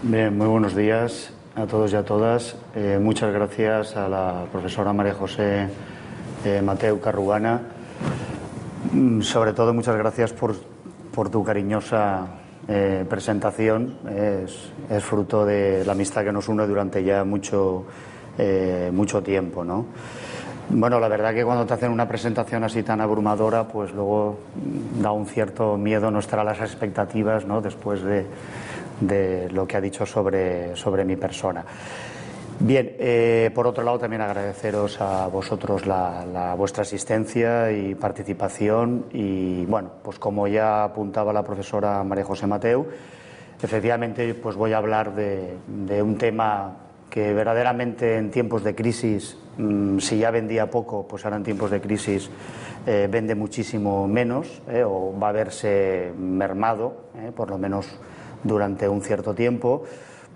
Bien, muy buenos días a todos y a todas. Eh, muchas gracias a la profesora María José eh, Mateu Carrugana. Mm, sobre todo, muchas gracias por, tu cariñosa eh, presentación. Es, es, fruto de la amistad que nos une durante ya mucho, eh, mucho tiempo. ¿no? Bueno, la verdad que cuando te hacen una presentación así tan abrumadora, pues luego da un cierto miedo no estar a las expectativas ¿no? después de, de, lo que ha dicho sobre, sobre mi persona. Bien, eh, por otro lado también agradeceros a vosotros la, vuestra asistencia y participación y bueno, pues como ya apuntaba la profesora María José Mateu, efectivamente pues voy a hablar de, un tema que verdaderamente en tiempos de crisis, mmm, si ya vendía poco, pues ahora en tiempos de crisis eh, vende muchísimo menos eh, o va a verse mermado, por lo menos durante un cierto tiempo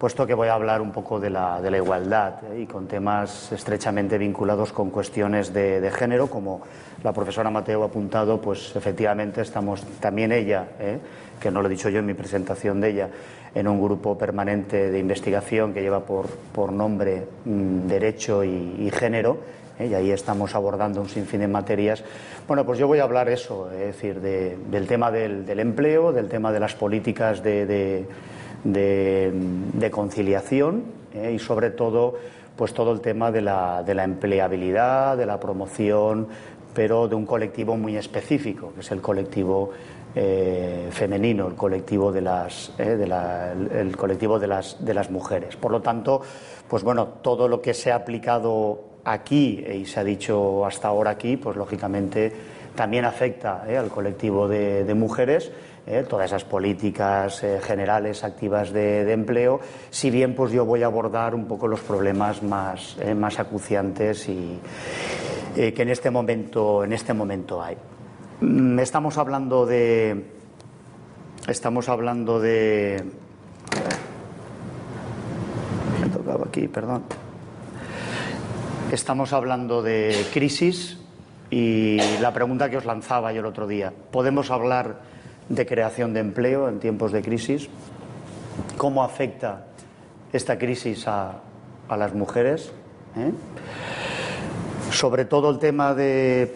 puesto que voy a hablar un poco de la, de la igualdad ¿eh? y con temas estrechamente vinculados con cuestiones de, género, como la profesora Mateo ha apuntado, pues efectivamente estamos también ella, ¿eh? que no lo he dicho yo en mi presentación de ella, en un grupo permanente de investigación que lleva por, por nombre mmm, Derecho y Género, ¿eh? y ahí estamos abordando un sinfín de materias. Bueno, pues yo voy a hablar eso, es decir, de, del tema del, empleo, del tema de las políticas de, conciliación eh, y sobre todo pues todo el tema de la, empleabilidad, de la promoción, pero de un colectivo muy específico, que es el colectivo eh, femenino, el colectivo de las, el, colectivo de las mujeres. Por lo tanto, pues bueno, todo lo que se ha aplicado aquí y se ha dicho hasta ahora aquí, pues lógicamente también afecta al colectivo de, mujeres eh, todas esas políticas eh, generales activas de, empleo, si bien pues yo voy a abordar un poco los problemas más, eh, más acuciantes y eh, que en este momento, en este momento hay. Mm, estamos hablando de estamos hablando de me tocaba aquí, perdón. Estamos hablando de crisis y la pregunta que os lanzaba yo el otro día, ¿podemos hablar de creación de empleo en tiempos de crisis, cómo afecta esta crisis a, las mujeres, ¿eh? sobre todo el tema de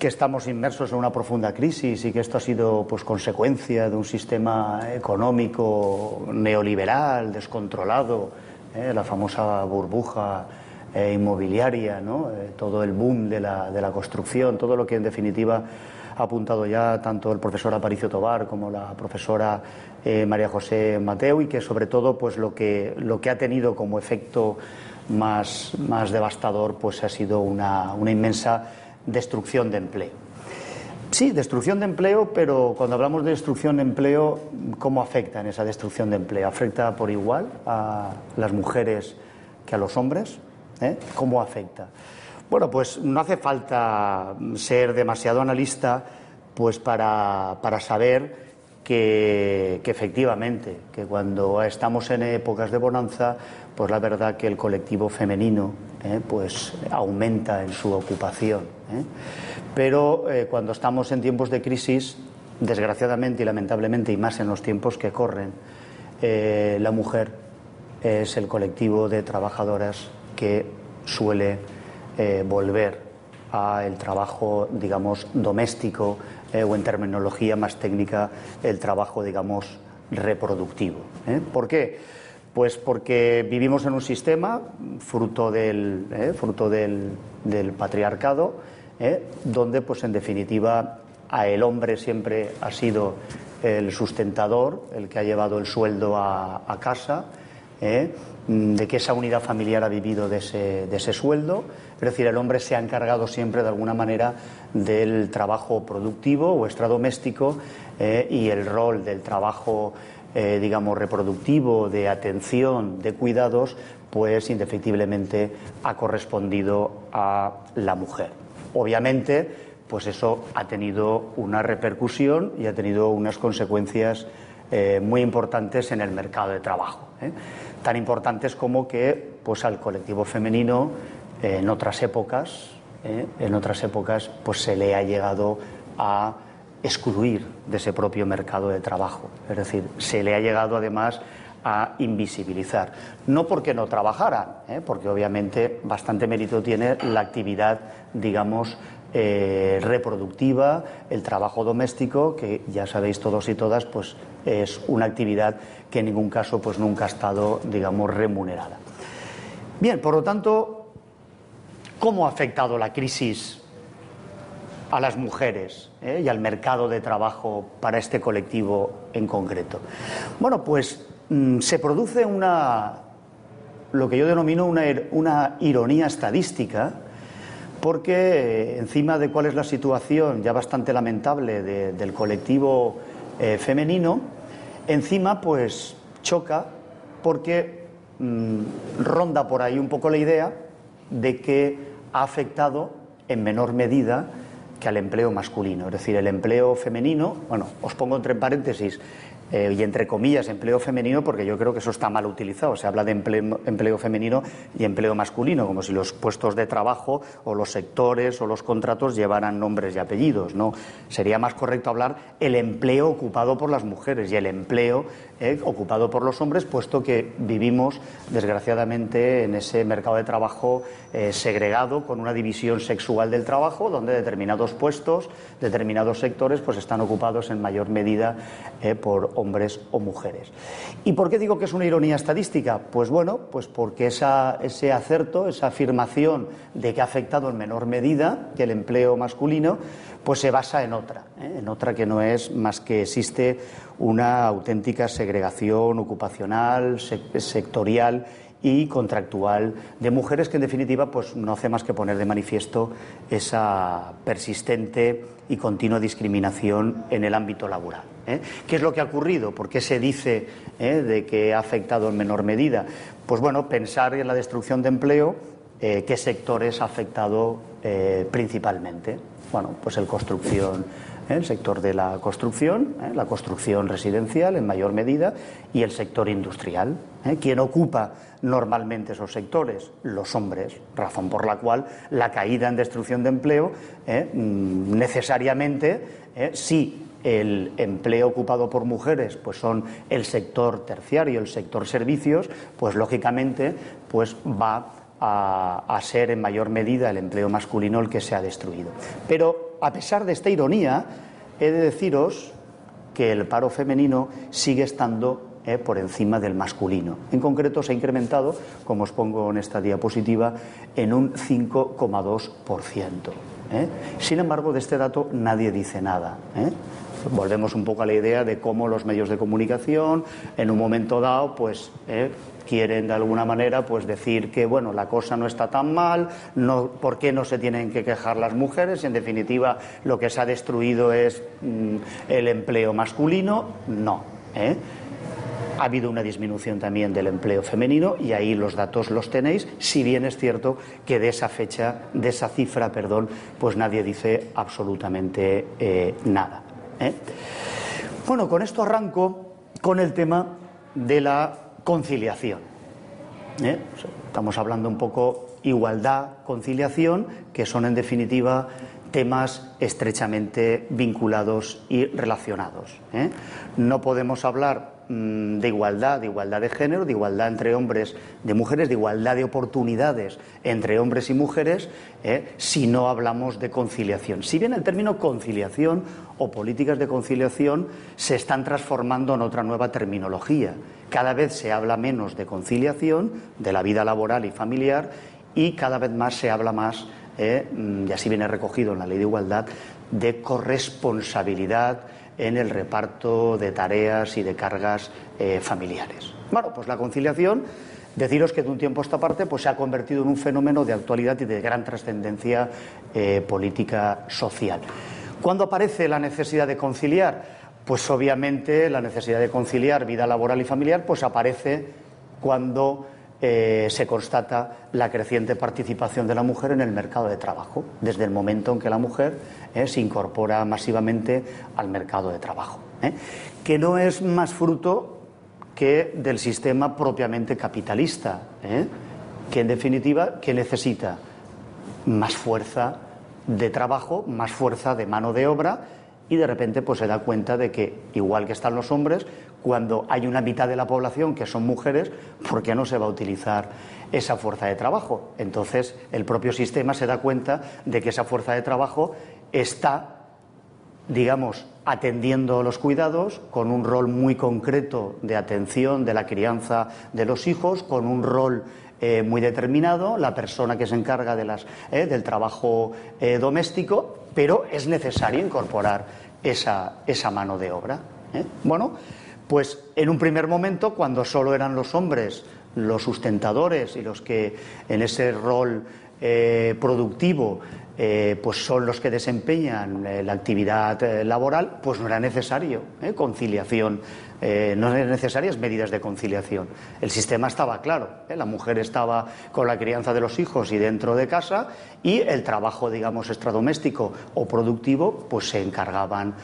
que estamos inmersos en una profunda crisis y que esto ha sido pues, consecuencia de un sistema económico neoliberal, descontrolado, ¿eh? la famosa burbuja eh, inmobiliaria, ¿no? Eh, todo el boom de la, de la construcción, todo lo que en definitiva ha apuntado ya tanto el profesor Aparicio Tobar como la profesora eh, María José Mateo y que sobre todo pues lo que, lo que ha tenido como efecto más, más devastador pues ha sido una, una inmensa destrucción de empleo. Sí, destrucción de empleo, pero cuando hablamos de destrucción de empleo, ¿cómo afecta en esa destrucción de empleo? ¿Afecta por igual a las mujeres que a los hombres? ¿Eh? ¿Cómo afecta? Bueno, pues no hace falta ser demasiado analista pues para, para saber que, efectivamente, que cuando estamos en épocas de bonanza, pues la verdad que el colectivo femenino eh, pues aumenta en su ocupación. Eh. Pero cuando estamos en tiempos de crisis, desgraciadamente y lamentablemente, y más en los tiempos que corren, la mujer es el colectivo de trabajadoras que suele eh, volver al trabajo, digamos, doméstico eh, o en terminología más técnica, el trabajo, digamos, reproductivo. ¿eh? ¿Por qué? Pues porque vivimos en un sistema fruto del, ¿eh? fruto del, patriarcado, donde, pues en definitiva, a el hombre siempre ha sido el sustentador, el que ha llevado el sueldo a, casa. De que esa unidad familiar ha vivido de ese, sueldo. Es decir, el hombre se ha encargado siempre de alguna manera del trabajo productivo o extradoméstico eh, y el rol del trabajo, eh, digamos, reproductivo, de atención, de cuidados, pues indefectiblemente ha correspondido a la mujer. Obviamente, pues eso ha tenido una repercusión y ha tenido unas consecuencias eh, muy importantes en el mercado de trabajo. Tan importantes como que pues, al colectivo femenino eh, en otras épocas, ¿eh? en otras épocas pues, se le ha llegado a excluir de ese propio mercado de trabajo. Es decir, se le ha llegado además a invisibilizar. No porque no trabajaran, ¿eh? porque obviamente bastante mérito tiene la actividad, digamos, reproductiva, el trabajo doméstico, que ya sabéis todos y todas, pues es una actividad que en ningún caso pues nunca ha estado, digamos, remunerada. Bien, por lo tanto, ¿cómo ha afectado la crisis a las mujeres eh, y al mercado de trabajo para este colectivo en concreto? Bueno, pues mm, se produce una, lo que yo denomino una, una ironía estadística, porque eh, encima de cuál es la situación ya bastante lamentable del colectivo eh, femenino, encima pues choca porque mm, ronda por ahí un poco la idea de que ha afectado en menor medida que al empleo masculino. Es decir, el empleo femenino, bueno, os pongo entre paréntesis, eh, y entre comillas empleo femenino porque yo creo que eso está mal utilizado. Se habla de empleo, femenino y empleo masculino, como si los puestos de trabajo o los sectores o los contratos llevaran nombres y apellidos. No, sería más correcto hablar el empleo ocupado por las mujeres y el empleo eh, ocupado por los hombres, puesto que vivimos desgraciadamente en ese mercado de trabajo eh, segregado con una división sexual del trabajo, donde determinados puestos, determinados sectores, pues están ocupados en mayor medida por hombres o mujeres. ¿Y por qué digo que es una ironía estadística? Pues bueno, pues porque ese acerto, esa afirmación de que ha afectado en menor medida que el empleo masculino, pues se basa en otra, ¿eh? en otra que no es más que existe una auténtica segregación ocupacional, sectorial y contractual de mujeres que en definitiva pues no hace más que poner de manifiesto esa persistente y continua discriminación en el ámbito laboral. ¿eh? ¿Qué es lo que ha ocurrido? ¿Por qué se dice ¿eh? de que ha afectado en menor medida? Pues bueno, pensar en la destrucción de empleo, qué sectores ha afectado principalmente. Bueno, pues el construcción el sector de la construcción, ¿eh? la construcción residencial en mayor medida y el sector industrial. ¿eh? ¿Quién ocupa normalmente esos sectores? Los hombres, razón por la cual la caída en destrucción de empleo ¿eh? mm, necesariamente, si el empleo ocupado por mujeres pues son el sector terciario, el sector servicios, pues lógicamente pues va a, ser en mayor medida el empleo masculino el que se ha destruido. Pero a pesar de esta ironía, he de deciros que el paro femenino sigue estando eh, por encima del masculino. En concreto, se ha incrementado, como os pongo en esta diapositiva, en un 5,2%. ¿eh? Sin embargo, de este dato nadie dice nada. ¿eh? Volvemos un poco a la idea de cómo los medios de comunicación, en un momento dado, pues quieren de alguna manera pues decir que bueno la cosa no está tan mal no por qué no se tienen que quejar las mujeres en definitiva lo que se ha destruido es mm, el empleo masculino no ¿eh? ha habido una disminución también del empleo femenino y ahí los datos los tenéis, si bien es cierto que de esa fecha, de esa cifra, perdón, pues nadie dice absolutamente eh, nada. ¿eh? Bueno, con esto arranco con el tema de la conciliación. ¿eh? Estamos hablando un poco igualdad, conciliación, que son en definitiva temas estrechamente vinculados y relacionados. ¿eh? No podemos hablar de igualdad, de igualdad de género, de igualdad entre hombres, de mujeres, de igualdad de oportunidades entre hombres y mujeres, eh, si no hablamos de conciliación. Si bien el término conciliación o políticas de conciliación se están transformando en otra nueva terminología. Cada vez se habla menos de conciliación, de la vida laboral y familiar, y cada vez más se habla más, eh, mm, y así viene recogido en la ley de igualdad, de corresponsabilidad en el reparto de tareas y de cargas eh, familiares. Bueno, pues la conciliación, deciros que de un tiempo a esta parte pues se ha convertido en un fenómeno de actualidad y de gran trascendencia eh, política social. ¿Cuándo aparece la necesidad de conciliar? Pues obviamente la necesidad de conciliar vida laboral y familiar pues aparece cuando eh, se constata la creciente participación de la mujer en el mercado de trabajo, desde el momento en que la mujer eh, se incorpora masivamente al mercado de trabajo, eh, que no es más fruto que del sistema propiamente capitalista, que en definitiva que necesita más fuerza de trabajo, más fuerza de mano de obra y de repente pues se da cuenta de que igual que están los hombres, cuando hay una mitad de la población que son mujeres, ¿por qué no se va a utilizar esa fuerza de trabajo? Entonces el propio sistema se da cuenta de que esa fuerza de trabajo está digamos, atendiendo los cuidados, con un rol muy concreto de atención de la crianza de los hijos, con un rol eh, muy determinado, la persona que se encarga eh, del trabajo eh, doméstico, pero es necesario incorporar esa, esa mano de obra. Bueno, pues en un primer momento, cuando solo eran los hombres los sustentadores y los que en ese rol productivo eh, pues son los que desempeñan eh, la actividad eh, laboral, pues no era necesario conciliación, no eran necesarias medidas de conciliación. El sistema estaba claro, la mujer estaba con la crianza de los hijos y dentro de casa y el trabajo, digamos, extradoméstico o productivo, pues se encargaban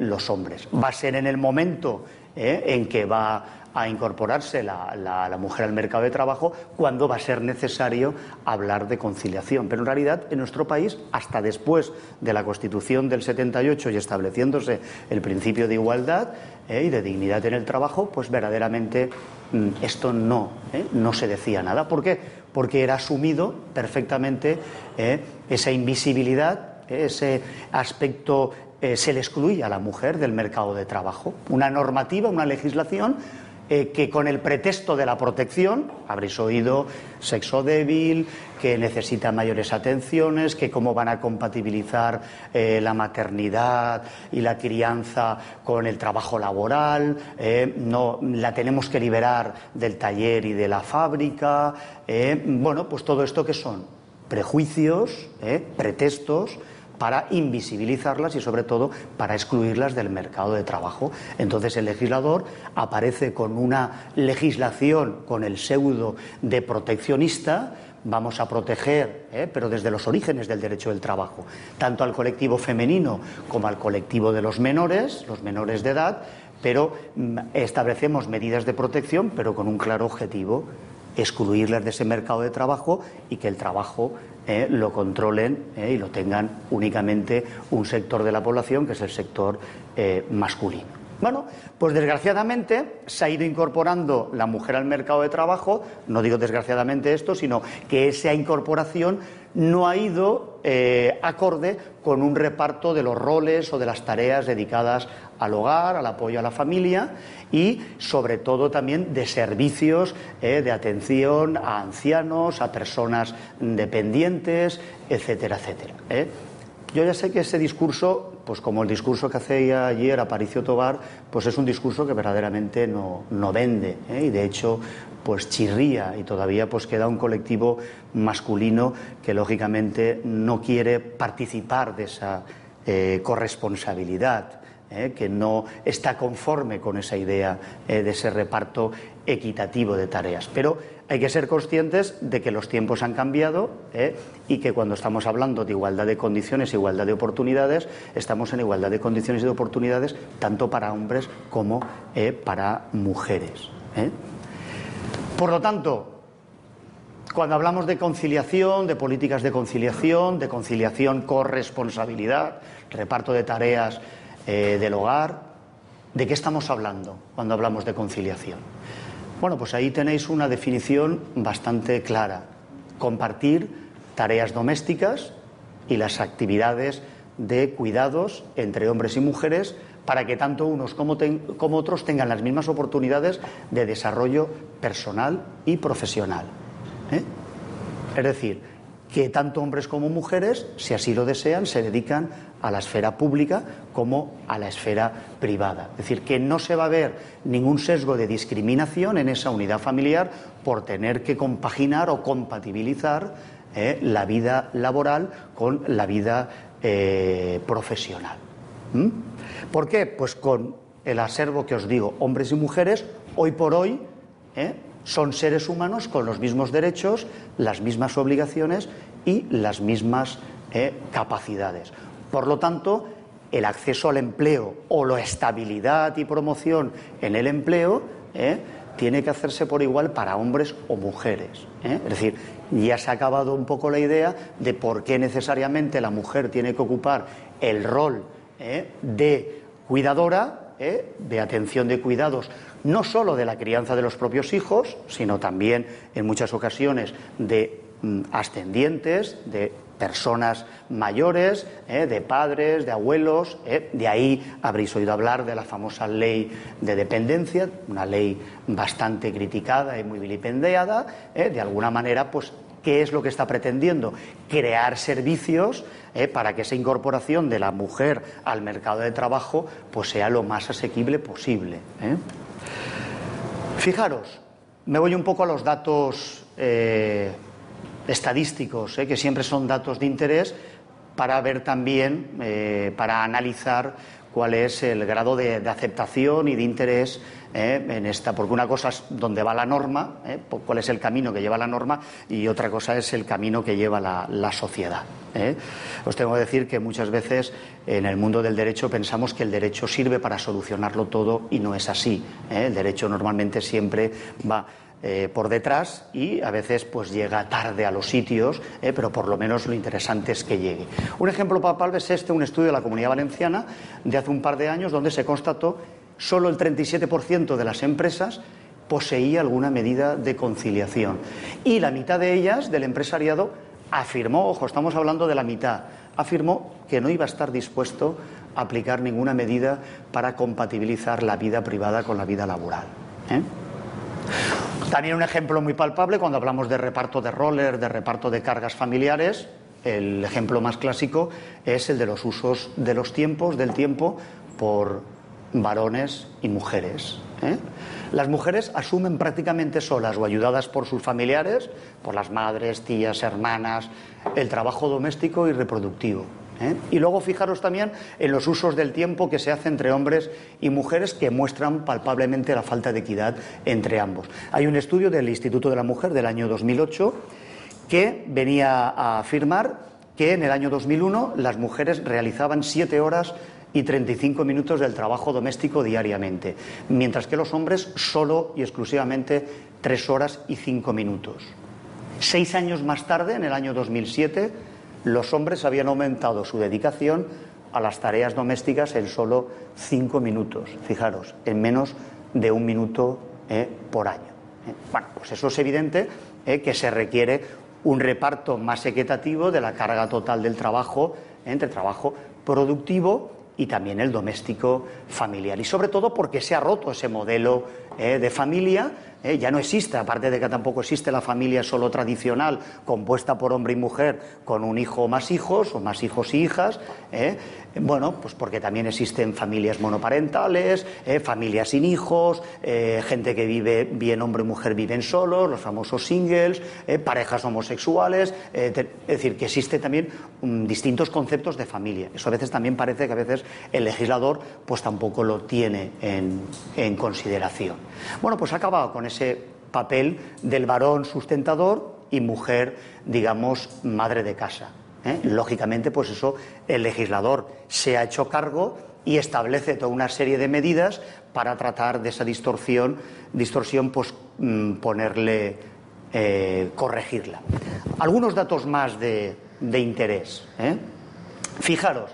los hombres. Va a ser en el momento en que va a incorporarse la, mujer al mercado de trabajo cuando va a ser necesario hablar de conciliación. Pero en realidad en nuestro país, hasta después de la Constitución del 78 y estableciéndose el principio de igualdad eh, y de dignidad en el trabajo, pues verdaderamente mm, esto no, eh, no se decía nada. ¿Por qué? Porque era asumido perfectamente eh, esa invisibilidad, ese aspecto se le excluía a la mujer del mercado de trabajo. Una normativa, una legislación eh, que con el pretexto de la protección, habréis oído sexo débil, que necesita mayores atenciones, que cómo van a compatibilizar eh, la maternidad y la crianza con el trabajo laboral, eh, no, la tenemos que liberar del taller y de la fábrica, bueno, pues todo esto que son prejuicios, pretextos, para invisibilizarlas y sobre todo para excluirlas del mercado de trabajo. Entonces el legislador aparece con una legislación con el pseudo de proteccionista, vamos a proteger, ¿eh? pero desde los orígenes del derecho del trabajo, tanto al colectivo femenino como al colectivo de los menores, los menores de edad, pero mm, establecemos medidas de protección, pero con un claro objetivo, excluirlas de ese mercado de trabajo y que el trabajo eh, lo controlen eh, y lo tengan únicamente un sector de la población, que es el sector eh, masculino. Bueno, pues desgraciadamente se ha ido incorporando la mujer al mercado de trabajo, no digo desgraciadamente esto, sino que esa incorporación no ha ido acorde con un reparto de los roles o de las tareas dedicadas al hogar, al apoyo a la familia y sobre todo también de servicios eh, de atención a ancianos, a personas dependientes, etcétera, etcétera. Eh. Yo ya sé que ese discurso, pues como el discurso que hacía ayer Aparicio Tobar, pues es un discurso que verdaderamente no, vende eh, y de hecho pues chirría y todavía pues queda un colectivo masculino que lógicamente no quiere participar de esa corresponsabilidad ¿eh? que no está conforme con esa idea eh, de ese reparto equitativo de tareas. Pero hay que ser conscientes de que los tiempos han cambiado ¿eh? y que cuando estamos hablando de igualdad de condiciones, igualdad de oportunidades, estamos en igualdad de condiciones y de oportunidades tanto para hombres como para mujeres. Por lo tanto, cuando hablamos de conciliación, de políticas de conciliación, de conciliación corresponsabilidad, reparto de tareas eh, del hogar. ¿De qué estamos hablando cuando hablamos de conciliación? Bueno, pues ahí tenéis una definición bastante clara. Compartir tareas domésticas y las actividades de cuidados entre hombres y mujeres para que tanto unos como, otros tengan las mismas oportunidades de desarrollo personal y profesional. ¿eh? Es decir, que tanto hombres como mujeres, si así lo desean, se dedican a la esfera pública como a la esfera privada. Es decir, que no se va a ver ningún sesgo de discriminación en esa unidad familiar por tener que compaginar o compatibilizar eh, la vida laboral con la vida eh, profesional. ¿Mm? ¿Por qué? Pues con el acervo que os digo, hombres y mujeres, hoy por hoy, eh, son seres humanos con los mismos derechos, las mismas obligaciones y las mismas eh, capacidades. Por lo tanto, el acceso al empleo o la estabilidad y promoción en el empleo eh, tiene que hacerse por igual para hombres o mujeres. Eh. Es decir, ya se ha acabado un poco la idea de por qué necesariamente la mujer tiene que ocupar el rol de cuidadora, de atención de cuidados, no solo de la crianza de los propios hijos, sino también en muchas ocasiones de mm, ascendientes, de personas mayores, eh, de padres, de abuelos. Eh. De ahí habréis oído hablar de la famosa ley de dependencia, una ley bastante criticada y muy vilipendiada. Eh. De alguna manera, pues, ¿qué es lo que está pretendiendo? Crear servicios para que esa incorporación de la mujer al mercado de trabajo pues, sea lo más asequible posible. Fijaros, me voy un poco a los datos estadísticos, ¿eh? que siempre son datos de interés para ver también, eh, para analizar cuál es el grado de, aceptación y de interés ¿eh? en esta, porque una cosa es dónde va la norma, cuál es el camino que lleva la norma y otra cosa es el camino que lleva la, sociedad. Os tengo que decir que muchas veces en el mundo del derecho pensamos que el derecho sirve para solucionarlo todo y no es así. El derecho normalmente siempre va eh, por detrás y a veces pues llega tarde a los sitios, eh, pero por lo menos lo interesante es que llegue. Un ejemplo palpable es este, un estudio de la Comunidad Valenciana de hace un par de años donde se constató solo el 37% de las empresas poseía alguna medida de conciliación y la mitad de ellas del empresariado afirmó, ojo, estamos hablando de la mitad, afirmó que no iba a estar dispuesto a aplicar ninguna medida para compatibilizar la vida privada con la vida laboral. ¿eh? También un ejemplo muy palpable cuando hablamos de reparto de roller, de reparto de cargas familiares. El ejemplo más clásico es el de los usos de los tiempos, del tiempo, por varones y mujeres. ¿eh? Las mujeres asumen prácticamente solas o ayudadas por sus familiares, por las madres, tías, hermanas, el trabajo doméstico y reproductivo. ¿Eh? Y luego fijaros también en los usos del tiempo que se hace entre hombres y mujeres que muestran palpablemente la falta de equidad entre ambos. Hay un estudio del Instituto de la Mujer del año 2008 que venía a afirmar que en el año 2001 las mujeres realizaban siete horas y 35 minutos del trabajo doméstico diariamente, mientras que los hombres solo y exclusivamente tres horas y cinco minutos. Seis años más tarde, en el año 2007, los hombres habían aumentado su dedicación a las tareas domésticas en solo cinco minutos, fijaros, en menos de un minuto eh, por año. Eh, bueno, pues eso es evidente eh, que se requiere un reparto más equitativo de la carga total del trabajo entre trabajo productivo y también el doméstico familiar. Y sobre todo porque se ha roto ese modelo de familia ¿eh? ya no existe, aparte de que tampoco existe la familia solo tradicional, compuesta por hombre y mujer, con un hijo o más hijos, o más hijos y hijas, ¿eh? Bueno, pues porque también existen familias monoparentales, ¿eh? familias sin hijos, gente que vive bien hombre y mujer viven solos, los famosos singles, parejas homosexuales, es decir, que existen también mm, distintos conceptos de familia. Eso a veces también parece que a veces el legislador pues tampoco lo tiene en, en consideración. Bueno, pues ha acabado con ese papel del varón sustentador y mujer, digamos, madre de casa. ¿Eh? Lógicamente, pues eso, el legislador se ha hecho cargo y establece toda una serie de medidas para tratar de esa distorsión, distorsión pues mm, ponerle, eh, corregirla. Algunos datos más de, interés. ¿eh? Fijaros,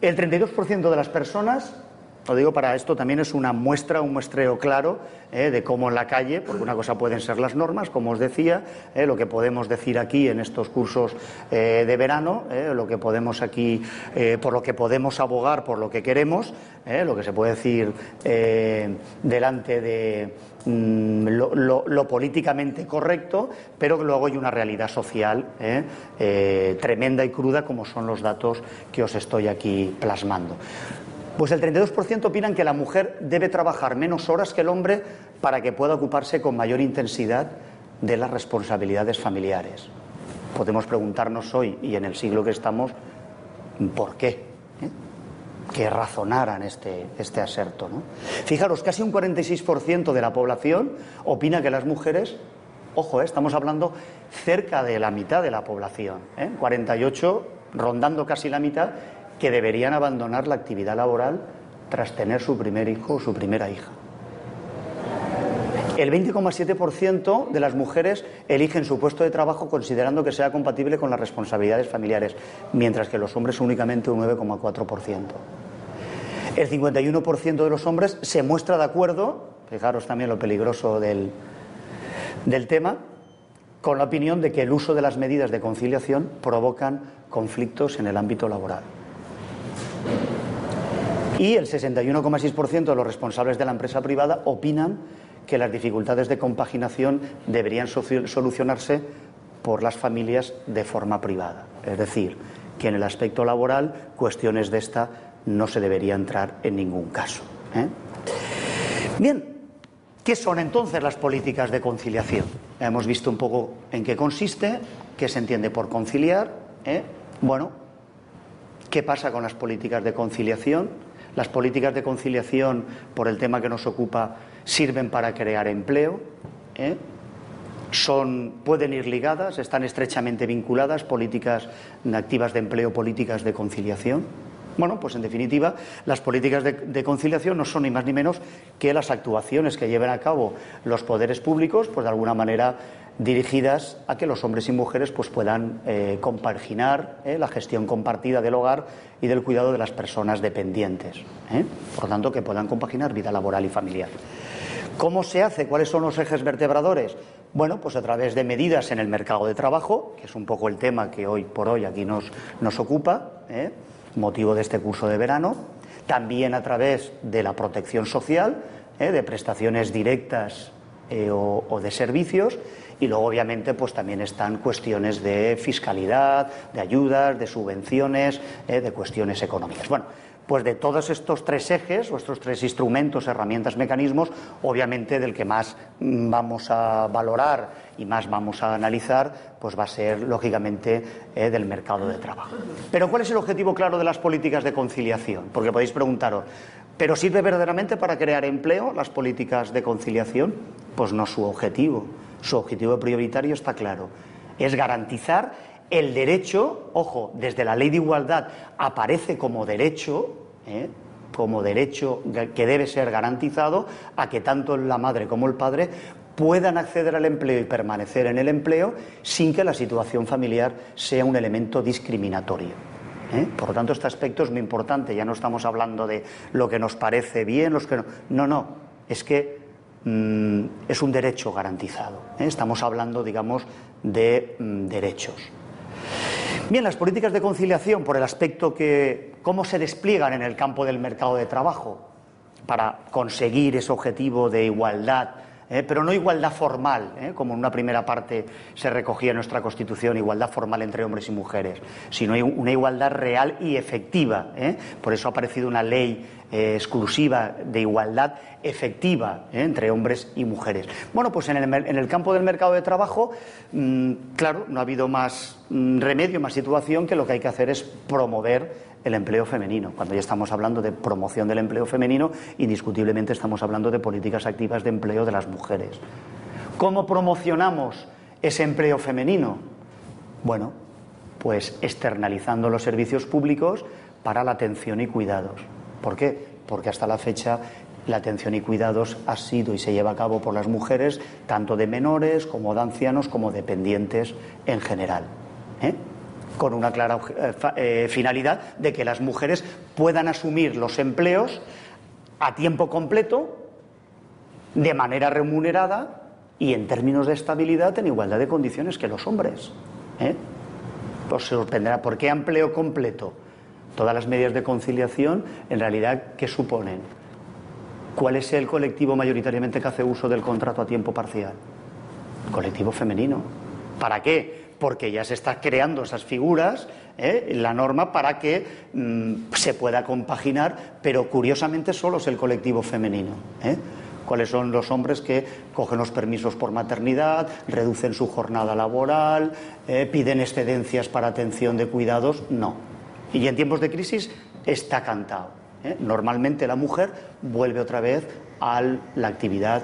el 32% de las personas lo digo para esto también es una muestra, un muestreo claro eh, de cómo en la calle, porque una cosa pueden ser las normas, como os decía, eh, lo que podemos decir aquí en estos cursos eh, de verano, lo que podemos aquí, por lo que podemos abogar, por lo que queremos, lo que se puede decir delante de mm, lo, políticamente correcto, pero luego hay una realidad social tremenda y cruda como son los datos que os estoy aquí plasmando. Pues el 32% opinan que la mujer debe trabajar menos horas que el hombre para que pueda ocuparse con mayor intensidad de las responsabilidades familiares. Podemos preguntarnos hoy y en el siglo que estamos, ¿por qué? ¿Eh? Que razonaran este, este aserto. Fijaros, casi un 46% de la población opina que las mujeres, ojo, ¿eh? estamos hablando cerca de la mitad de la población, ¿eh? 48 rondando casi la mitad, que deberían abandonar la actividad laboral tras tener su primer hijo o su primera hija. El 20,7% de las mujeres eligen su puesto de trabajo considerando que sea compatible con las responsabilidades familiares, mientras que los hombres únicamente un 9,4%. El 51% de los hombres se muestra de acuerdo, fijaros también lo peligroso del, del tema, con la opinión de que el uso de las medidas de conciliación provocan conflictos en el ámbito laboral. Y el 61,6% de los responsables de la empresa privada opinan que las dificultades de compaginación deberían solucionarse por las familias de forma privada. Es decir, que en el aspecto laboral cuestiones de esta no se debería entrar en ningún caso. ¿eh? Bien, ¿qué son entonces las políticas de conciliación? Hemos visto un poco en qué consiste, qué se entiende por conciliar. ¿eh? Bueno, ¿qué pasa con las políticas de conciliación? Las políticas de conciliación, por el tema que nos ocupa, sirven para crear empleo. ¿eh? son, pueden ir ligadas, están estrechamente vinculadas, políticas activas de empleo, políticas de conciliación. Bueno, pues en definitiva, las políticas de, conciliación no son ni más ni menos que las actuaciones que lleven a cabo los poderes públicos, pues de alguna manera dirigidas a que los hombres y mujeres pues puedan eh, compaginar eh, la gestión compartida del hogar y del cuidado de las personas dependientes. ¿eh? Por tanto, que puedan compaginar vida laboral y familiar. ¿Cómo se hace? ¿Cuáles son los ejes vertebradores? Bueno, pues a través de medidas en el mercado de trabajo, que es un poco el tema que hoy por hoy aquí nos, nos ocupa. Motivo de este curso de verano. También a través de la protección social, ¿eh? de prestaciones directas eh, o, de servicios. Y luego, obviamente, pues también están cuestiones de fiscalidad, de ayudas, de subvenciones, de cuestiones económicas. Bueno, pues de todos estos tres ejes, o estos tres instrumentos, herramientas, mecanismos, obviamente del que más mm, vamos a valorar y más vamos a analizar, pues va a ser lógicamente eh, del mercado de trabajo. Pero ¿cuál es el objetivo claro de las políticas de conciliación? Porque podéis preguntaros, ¿pero sirve verdaderamente para crear empleo las políticas de conciliación? Pues no su objetivo. Su objetivo prioritario está claro. Es garantizar el derecho, ojo, desde la ley de igualdad aparece como derecho, ¿eh? como derecho que debe ser garantizado a que tanto la madre como el padre puedan acceder al empleo y permanecer en el empleo sin que la situación familiar sea un elemento discriminatorio. ¿eh? Por lo tanto, este aspecto es muy importante. Ya no estamos hablando de lo que nos parece bien, los que no. No, no. Es que mm, es un derecho garantizado. ¿eh? Estamos hablando, digamos, de mm, derechos. Bien, las políticas de conciliación, por el aspecto que, cómo se despliegan en el campo del mercado de trabajo para conseguir ese objetivo de igualdad, ¿eh? pero no igualdad formal, ¿eh? como en una primera parte se recogía en nuestra Constitución, igualdad formal entre hombres y mujeres, sino una igualdad real y efectiva. ¿eh? Por eso ha aparecido una ley exclusiva de igualdad efectiva entre hombres y mujeres. Bueno, pues en el, campo del mercado de trabajo, mm, claro, no ha habido más mm, remedio, más situación que lo que hay que hacer es promover el empleo femenino. Cuando ya estamos hablando de promoción del empleo femenino, indiscutiblemente estamos hablando de políticas activas de empleo de las mujeres. ¿Cómo promocionamos ese empleo femenino? Bueno, pues externalizando los servicios públicos para la atención y cuidados. ¿Por qué? Porque hasta la fecha la atención y cuidados ha sido y se lleva a cabo por las mujeres, tanto de menores como de ancianos, como dependientes en general. ¿eh? Con una clara eh, eh, finalidad de que las mujeres puedan asumir los empleos a tiempo completo, de manera remunerada y en términos de estabilidad en igualdad de condiciones que los hombres. Pues se sorprenderá, ¿por qué empleo completo? Todas las medidas de conciliación, en realidad, ¿qué suponen? ¿Cuál es el colectivo mayoritariamente que hace uso del contrato a tiempo parcial? Colectivo femenino. ¿Para qué? Porque ya se están creando esas figuras ¿eh? la norma para que mm, se pueda compaginar, pero curiosamente solo es el colectivo femenino. ¿eh? cuáles son los hombres que cogen los permisos por maternidad, reducen su jornada laboral, ¿eh? piden excedencias para atención de cuidados. No, y en tiempos de crisis está cantado. ¿eh? Normalmente la mujer vuelve otra vez a la actividad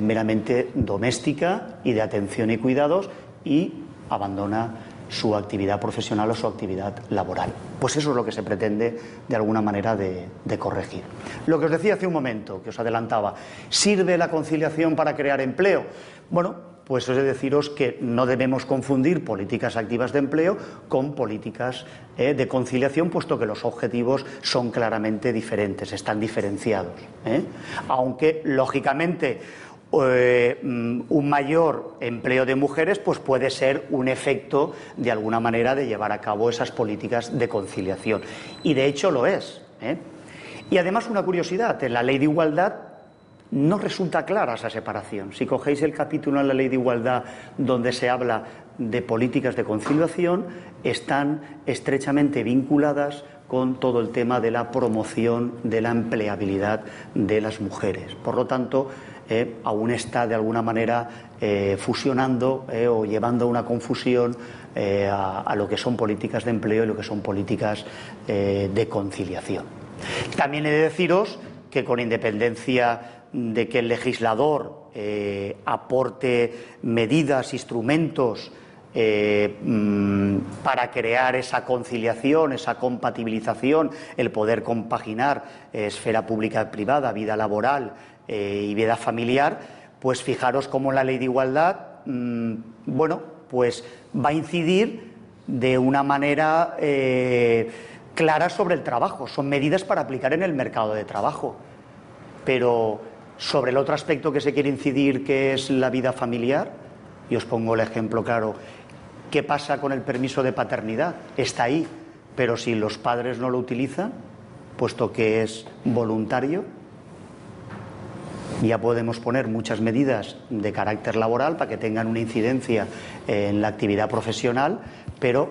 meramente doméstica y de atención y cuidados y abandona su actividad profesional o su actividad laboral. Pues eso es lo que se pretende de alguna manera de, corregir. Lo que os decía hace un momento, que os adelantaba, ¿sirve la conciliación para crear empleo? Bueno, pues es de deciros que no debemos confundir políticas activas de empleo con políticas eh, de conciliación, puesto que los objetivos son claramente diferentes, están diferenciados. ¿eh? Aunque, lógicamente, eh, mm, un mayor empleo de mujeres pues puede ser un efecto de alguna manera de llevar a cabo esas políticas de conciliación y de hecho lo es y además una curiosidad en la ley de igualdad no resulta clara esa separación. Si cogéis el capítulo en la Ley de Igualdad donde se habla de políticas de conciliación, están estrechamente vinculadas con todo el tema de la promoción de la empleabilidad de las mujeres. Por lo tanto, eh, aún está de alguna manera eh, fusionando eh, o llevando una confusión a, lo que son políticas de empleo y lo que son políticas de conciliación. También he de deciros que con independencia de que el legislador aporte medidas, instrumentos mm, para crear esa conciliación, esa compatibilización, el poder compaginar esfera pública y privada, vida laboral y vida familiar, pues fijaros cómo la ley de igualdad, mm, bueno, pues va a incidir de una manera clara sobre el trabajo. Son medidas para aplicar en el mercado de trabajo. Pero sobre el otro aspecto que se quiere incidir, que es la vida familiar, y os pongo el ejemplo claro, ¿qué pasa con el permiso de paternidad? Está ahí, pero si los padres no lo utilizan, puesto que es voluntario, ya podemos poner muchas medidas de carácter laboral para que tengan una incidencia en la actividad profesional, pero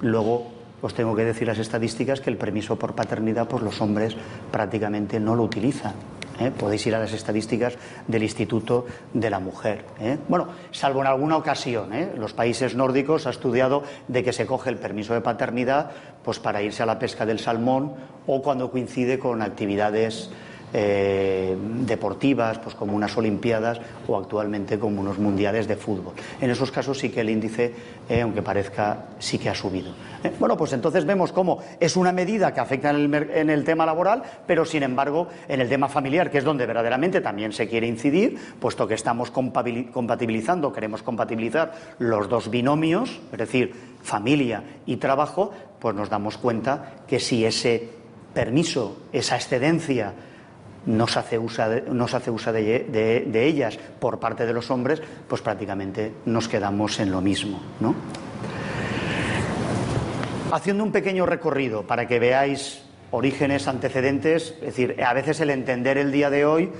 luego os tengo que decir las estadísticas que el permiso por paternidad, pues los hombres prácticamente no lo utilizan. ¿eh? podéis ir a las estadísticas del Instituto de la Mujer. ¿eh? Bueno, salvo en alguna ocasión, ¿eh? los países nórdicos ha estudiado de que se coge el permiso de paternidad pues para irse a la pesca del salmón o cuando coincide con actividades eh, deportivas, pues como unas Olimpiadas o actualmente como unos mundiales de fútbol. En esos casos sí que el índice, eh, aunque parezca, sí que ha subido. Eh, bueno, pues entonces vemos cómo es una medida que afecta en el, en el, tema laboral, pero sin embargo en el tema familiar, que es donde verdaderamente también se quiere incidir, puesto que estamos compatibilizando, queremos compatibilizar los dos binomios, es decir, familia y trabajo, pues nos damos cuenta que si ese permiso, esa excedencia, no se hace uso, de, ellas por parte de los hombres, pues prácticamente nos quedamos en lo mismo. ¿no? Haciendo un pequeño recorrido para que veáis orígenes, antecedentes, es decir, a veces el entender el día de hoy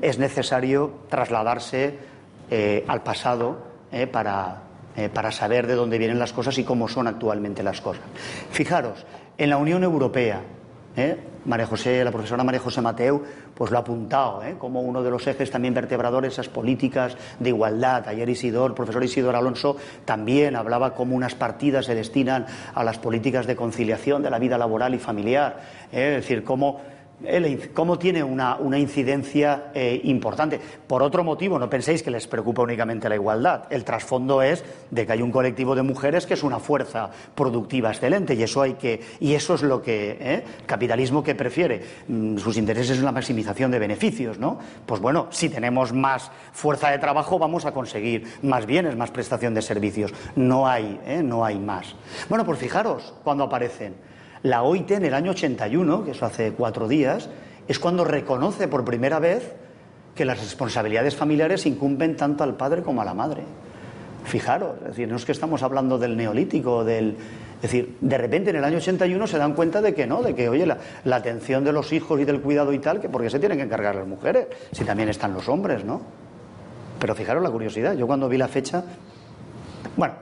es necesario trasladarse eh, al pasado eh, para, eh, para saber de dónde vienen las cosas y cómo son actualmente las cosas. Fijaros, en la Unión Europea, ¿eh? María José, la profesora María José Mateu, pues lo ha apuntado ¿eh? como uno de los ejes también vertebradores esas políticas de igualdad. Ayer Isidor, el profesor Isidor Alonso, también hablaba cómo unas partidas se destinan a las políticas de conciliación de la vida laboral y familiar. ¿eh? Es decir, cómo cómo tiene una, incidencia eh, importante. Por otro motivo, no penséis que les preocupa únicamente la igualdad. El trasfondo es de que hay un colectivo de mujeres que es una fuerza productiva excelente y eso hay que y eso es lo que ¿eh? capitalismo que prefiere. Mm, sus intereses es la maximización de beneficios, ¿no? Pues bueno, si tenemos más fuerza de trabajo vamos a conseguir más bienes, más prestación de servicios. No hay, ¿eh? no hay más. Bueno, pues fijaros cuando aparecen. La OIT en el año 81, que eso hace cuatro días, es cuando reconoce por primera vez que las responsabilidades familiares incumben tanto al padre como a la madre. Fijaros, es decir, no es que estamos hablando del neolítico, del... Es decir, de repente en el año 81 se dan cuenta de que no, de que, oye, la, atención de los hijos y del cuidado y tal, que porque se tienen que encargar las mujeres, si también están los hombres, ¿no? Pero fijaros la curiosidad, yo cuando vi la fecha... Bueno,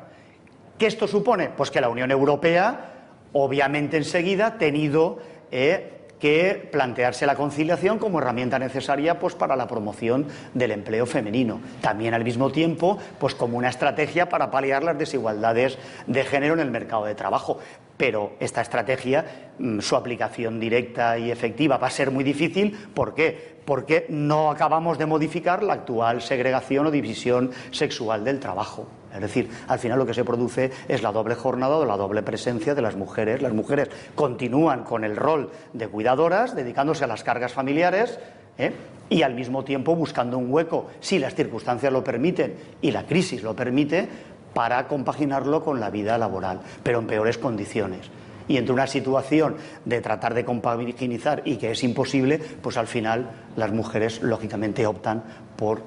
¿qué esto supone? Pues que la Unión Europea obviamente enseguida tenido eh, que plantearse la conciliación como herramienta necesaria pues, para la promoción del empleo femenino. También al mismo tiempo pues, como una estrategia para paliar las desigualdades de género en el mercado de trabajo. Pero esta estrategia, mm, su aplicación directa y efectiva va a ser muy difícil. ¿Por qué? Porque no acabamos de modificar la actual segregación o división sexual del trabajo. Es decir, al final lo que se produce es la doble jornada o la doble presencia de las mujeres. Las mujeres continúan con el rol de cuidadoras, dedicándose a las cargas familiares, ¿eh? y al mismo tiempo buscando un hueco, si las circunstancias lo permiten y la crisis lo permite, para compaginarlo con la vida laboral, pero en peores condiciones. Y entre una situación de tratar de compaginizar y que es imposible, pues al final las mujeres lógicamente optan por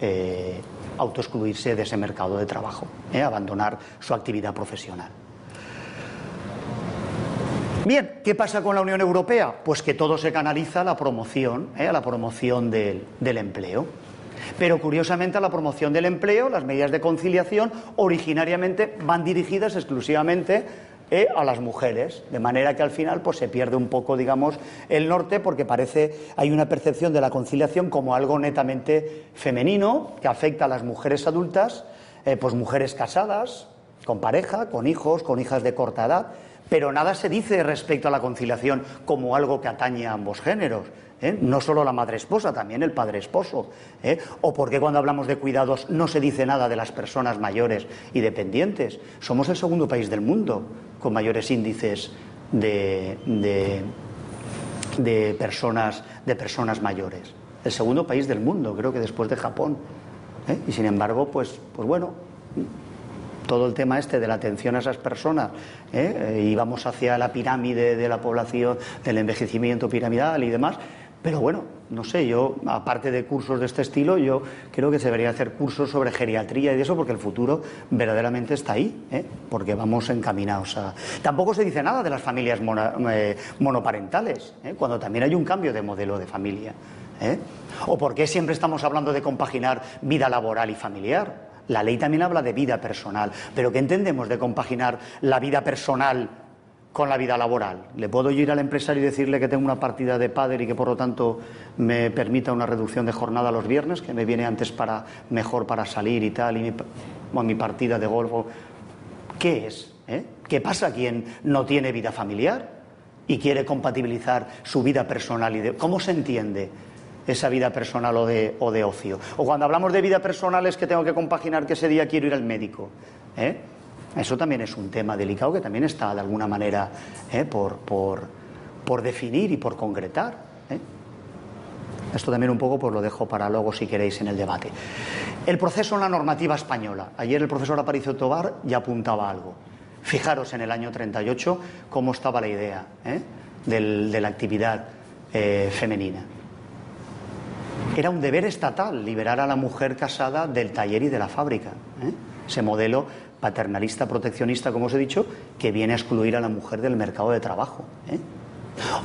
eh, autoexcluirse de ese mercado de trabajo, ¿eh? abandonar su actividad profesional. Bien, ¿qué pasa con la Unión Europea? Pues que todo se canaliza a la promoción, ¿eh? a la promoción del, del empleo. Pero curiosamente a la promoción del empleo, las medidas de conciliación originariamente van dirigidas exclusivamente eh, a las mujeres, de manera que al final pues, se pierde un poco, digamos, el norte porque parece hay una percepción de la conciliación como algo netamente femenino que afecta a las mujeres adultas, eh, pues mujeres casadas, con pareja, con hijos, con hijas de corta edad, pero nada se dice respecto a la conciliación como algo que atañe a ambos géneros. ¿eh? no solo la madre esposa, también el padre esposo. ¿eh? O porque cuando hablamos de cuidados no se dice nada de las personas mayores y dependientes. Somos el segundo país del mundo con mayores índices de, de, personas, de personas mayores. El segundo país del mundo, creo que después de Japón. ¿eh? Y sin embargo, pues, pues bueno, todo el tema este de la atención a esas personas y vamos hacia la pirámide de la población, del envejecimiento piramidal y demás, pero bueno, no sé, yo, aparte de cursos de este estilo, yo creo que se debería hacer cursos sobre geriatría y de eso, porque el futuro verdaderamente está ahí, ¿eh? porque vamos encaminados a. Tampoco se dice nada de las familias eh, monoparentales, ¿eh? cuando también hay un cambio de modelo de familia. ¿O por qué siempre estamos hablando de compaginar vida laboral y familiar? La ley también habla de vida personal, pero ¿qué entendemos de compaginar la vida personal con la vida laboral. Le puedo ir al empresario y decirle que tengo una partida de padre y que por lo tanto me permita una reducción de jornada los viernes, que me viene antes para mejor para salir y tal, y mi, mi partida de golf. ¿Qué es? Eh? ¿Qué pasa quien no tiene vida familiar y quiere compatibilizar su vida personal y de cómo se entiende? Esa vida personal o de, o de ocio. O cuando hablamos de vida personal es que tengo que compaginar que ese día quiero ir al médico. ¿eh? Eso también es un tema delicado que también está de alguna manera eh, por, definir y por concretar. Eh. Esto también un poco pues lo dejo para luego si queréis en el debate. El proceso en la normativa española. Ayer el profesor Aparicio Tobar ya apuntaba algo. Fijaros en el año 38 cómo estaba la idea eh, de la actividad femenina. Era un deber estatal liberar a la mujer casada del taller y de la fábrica. Ese modelo paternalista, proteccionista, como os he dicho, que viene a excluir a la mujer del mercado de trabajo. ¿eh?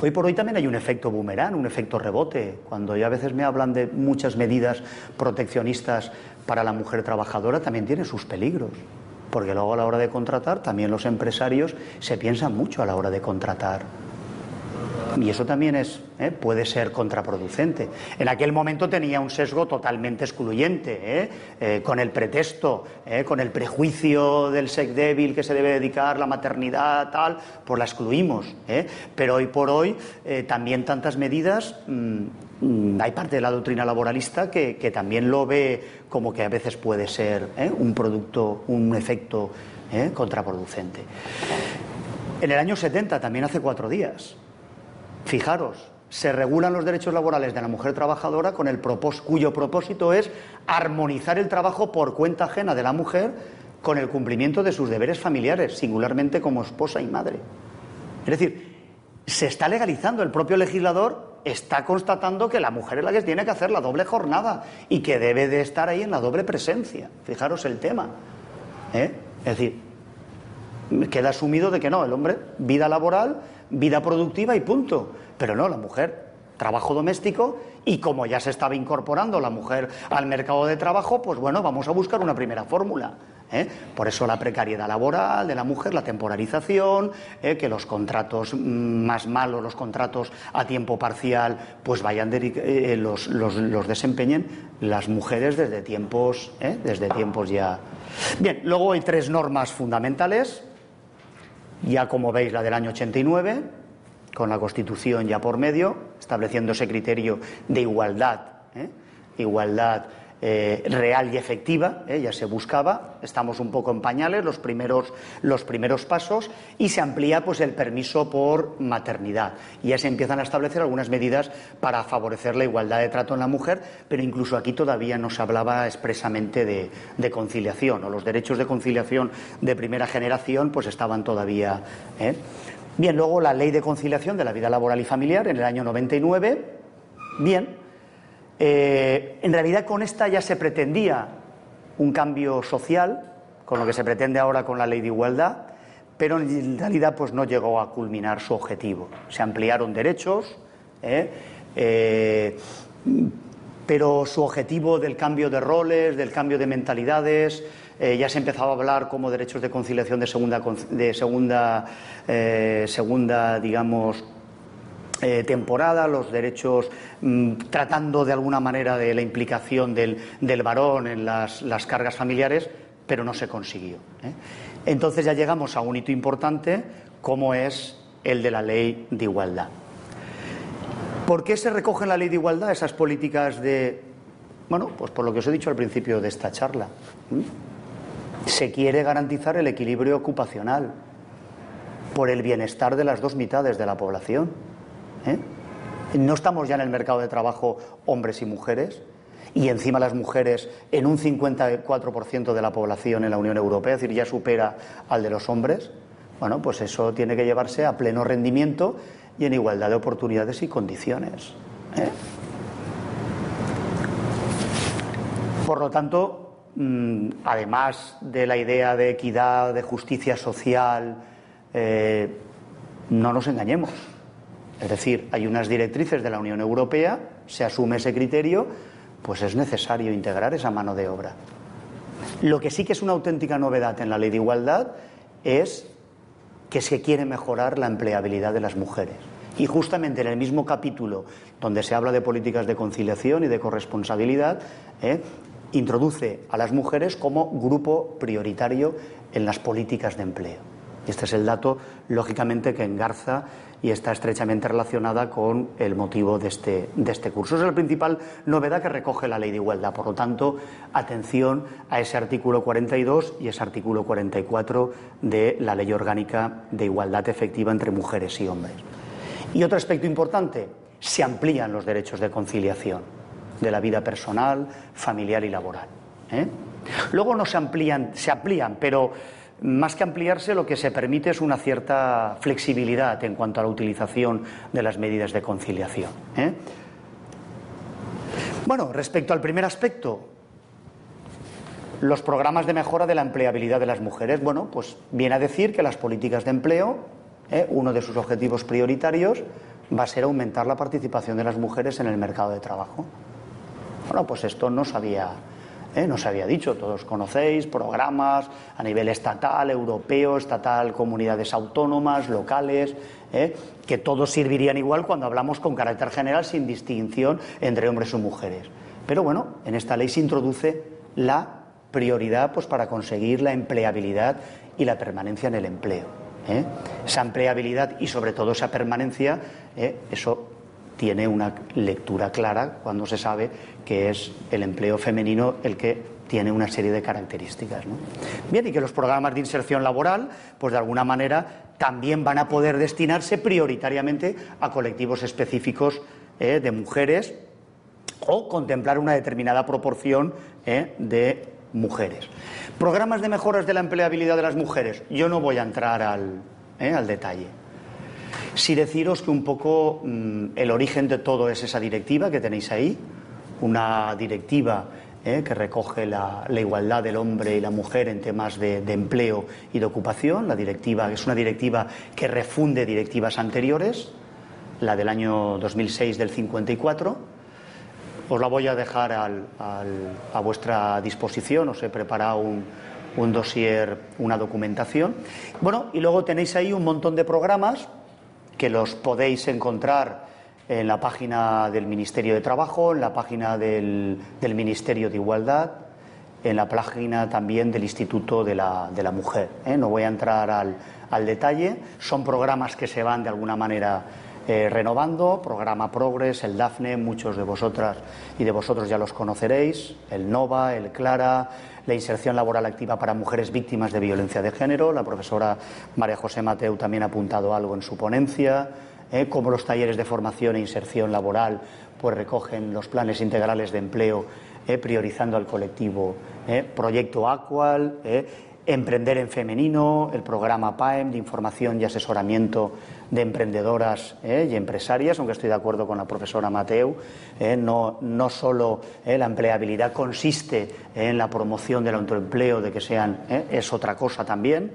Hoy por hoy también hay un efecto boomerang, un efecto rebote. Cuando ya a veces me hablan de muchas medidas proteccionistas para la mujer trabajadora, también tiene sus peligros. Porque luego a la hora de contratar, también los empresarios se piensan mucho a la hora de contratar y eso también es, ¿eh? puede ser contraproducente. En aquel momento tenía un sesgo totalmente excluyente, ¿eh? Eh, con el pretexto, con el prejuicio del sex débil que se debe dedicar, la maternidad, tal, pues la excluimos. Pero hoy por hoy también tantas medidas, mm, mm, hay parte de la doctrina laboralista que, que, también lo ve como que a veces puede ser un producto, un efecto contraproducente. En el año 70, también hace cuatro días, Fijaros, se regulan los derechos laborales de la mujer trabajadora con el cuyo propósito es armonizar el trabajo por cuenta ajena de la mujer con el cumplimiento de sus deberes familiares, singularmente como esposa y madre. Es decir, se está legalizando, el propio legislador está constatando que la mujer es la que tiene que hacer la doble jornada y que debe de estar ahí en la doble presencia. Fijaros el tema. ¿eh? Es decir, queda asumido de que no, el hombre, vida laboral, vida productiva y punto. Pero no, la mujer, trabajo doméstico y como ya se estaba incorporando la mujer al mercado de trabajo, pues bueno, vamos a buscar una primera fórmula. ¿eh? Por eso la precariedad laboral de la mujer, la temporalización, ¿eh? que los contratos mm, más malos, los contratos a tiempo parcial, pues vayan eh, los, los, desempeñen las mujeres desde tiempos, desde tiempos ya. Bien, luego hay tres normas fundamentales ya como veis la del año 89, con la Constitución ya por medio, estableciendo ese criterio de igualdad, ¿eh? igualdad eh, real y efectiva, eh, ya se buscaba, estamos un poco en pañales, los primeros, los primeros pasos, y se amplía pues, el permiso por maternidad. Y ya se empiezan a establecer algunas medidas para favorecer la igualdad de trato en la mujer, pero incluso aquí todavía no se hablaba expresamente de, conciliación, o los derechos de conciliación de primera generación pues estaban todavía. ¿eh? Bien, luego la ley de conciliación de la vida laboral y familiar en el año 99. Bien, eh, en realidad con esta ya se pretendía un cambio social, con lo que se pretende ahora con la ley de igualdad, pero en realidad pues no llegó a culminar su objetivo. Se ampliaron derechos, ¿eh? Eh, pero su objetivo del cambio de roles, del cambio de mentalidades, ya se empezaba a hablar como derechos de conciliación de segunda, de segunda, segunda digamos, eh, temporada, los derechos mm, tratando de alguna manera de la implicación del, varón en las, cargas familiares, pero no se consiguió. ¿eh? Entonces ya llegamos a un hito importante como es el de la ley de igualdad. ¿Por qué se recoge en la ley de igualdad esas políticas de... Bueno, pues por lo que os he dicho al principio de esta charla. Se quiere garantizar el equilibrio ocupacional por el bienestar de las dos mitades de la población. ¿Eh? No estamos ya en el mercado de trabajo hombres y mujeres, y encima las mujeres en un 54% de la población en la Unión Europea, es decir, ya supera al de los hombres. Bueno, pues eso tiene que llevarse a pleno rendimiento y en igualdad de oportunidades y condiciones. ¿eh? Por lo tanto, mm, además de la idea de equidad, de justicia social, eh, no nos engañemos. Es decir, hay unas directrices de la Unión Europea, se asume ese criterio, pues es necesario integrar esa mano de obra. Lo que sí que es una auténtica novedad en la ley de igualdad es que se quiere mejorar la empleabilidad de las mujeres. Y justamente en el mismo capítulo donde se habla de políticas de conciliación y de corresponsabilidad, ¿eh? introduce a las mujeres como grupo prioritario en las políticas de empleo. Este es el dato, lógicamente, que engarza y está estrechamente relacionada con el motivo de este, de este curso. Es la principal novedad que recoge la ley de igualdad. Por lo tanto, atención a ese artículo 42 y ese artículo 44 de la ley orgánica de igualdad efectiva entre mujeres y hombres. Y otro aspecto importante, se amplían los derechos de conciliación de la vida personal, familiar y laboral. ¿eh? Luego no se amplían, se amplían, pero más que ampliarse, lo que se permite es una cierta flexibilidad en cuanto a la utilización de las medidas de conciliación. ¿eh? Bueno, respecto al primer aspecto, los programas de mejora de la empleabilidad de las mujeres, bueno, pues viene a decir que las políticas de empleo, ¿eh? uno de sus objetivos prioritarios va a ser aumentar la participación de las mujeres en el mercado de trabajo. Bueno, pues esto no se había ¿eh? no se había dicho, todos conocéis programas a nivel estatal, europeo, estatal, comunidades autónomas, locales, ¿eh? que todos servirían igual cuando hablamos con carácter general sin distinción entre hombres o mujeres. Pero bueno, en esta ley se introduce la prioridad pues, para conseguir la empleabilidad y la permanencia en el empleo. ¿eh? Esa empleabilidad y sobre todo esa permanencia, eso tiene una lectura clara cuando se sabe que es el empleo femenino el que tiene una serie de características. Bien, y que los programas de inserción laboral, pues de alguna manera también van a poder destinarse prioritariamente a colectivos específicos eh, de mujeres o contemplar una determinada proporción eh, de mujeres. Programas de mejoras de la empleabilidad de las mujeres. Yo no voy a entrar al, eh, al detalle. Sí deciros que un poco mm, el origen de todo es esa directiva que tenéis ahí, una directiva eh, que recoge la, igualdad del hombre y la mujer en temas de, empleo y de ocupación. La directiva es una directiva que refunde directivas anteriores, la del año 2006 del 54. Os la voy a dejar a vuestra disposición, os he preparado un, un dossier, una documentación. Bueno, y luego tenéis ahí un montón de programas que los podéis encontrar en la página del Ministerio de Trabajo, en la página del, Ministerio de Igualdad, en la página también del Instituto de la, Mujer. ¿eh? No voy a entrar al, detalle, son programas que se van de alguna manera renovando, programa Progress, el DAFNE, muchos de vosotras y de vosotros ya los conoceréis, el NOVA, el CLARA, la inserción laboral activa para mujeres víctimas de violencia de género. La profesora María José Mateu también ha apuntado algo en su ponencia. ¿eh? cómo los talleres de formación e inserción laboral pues recogen los planes integrales de empleo ¿eh? priorizando al colectivo. ¿eh? Proyecto Actual, Emprender en Femenino, el programa PAEM de información y asesoramiento de emprendedoras y empresarias, aunque estoy de acuerdo con la profesora Mateu, no, no, solo la empleabilidad consiste en la promoción del autoempleo, de que sean, es otra cosa también.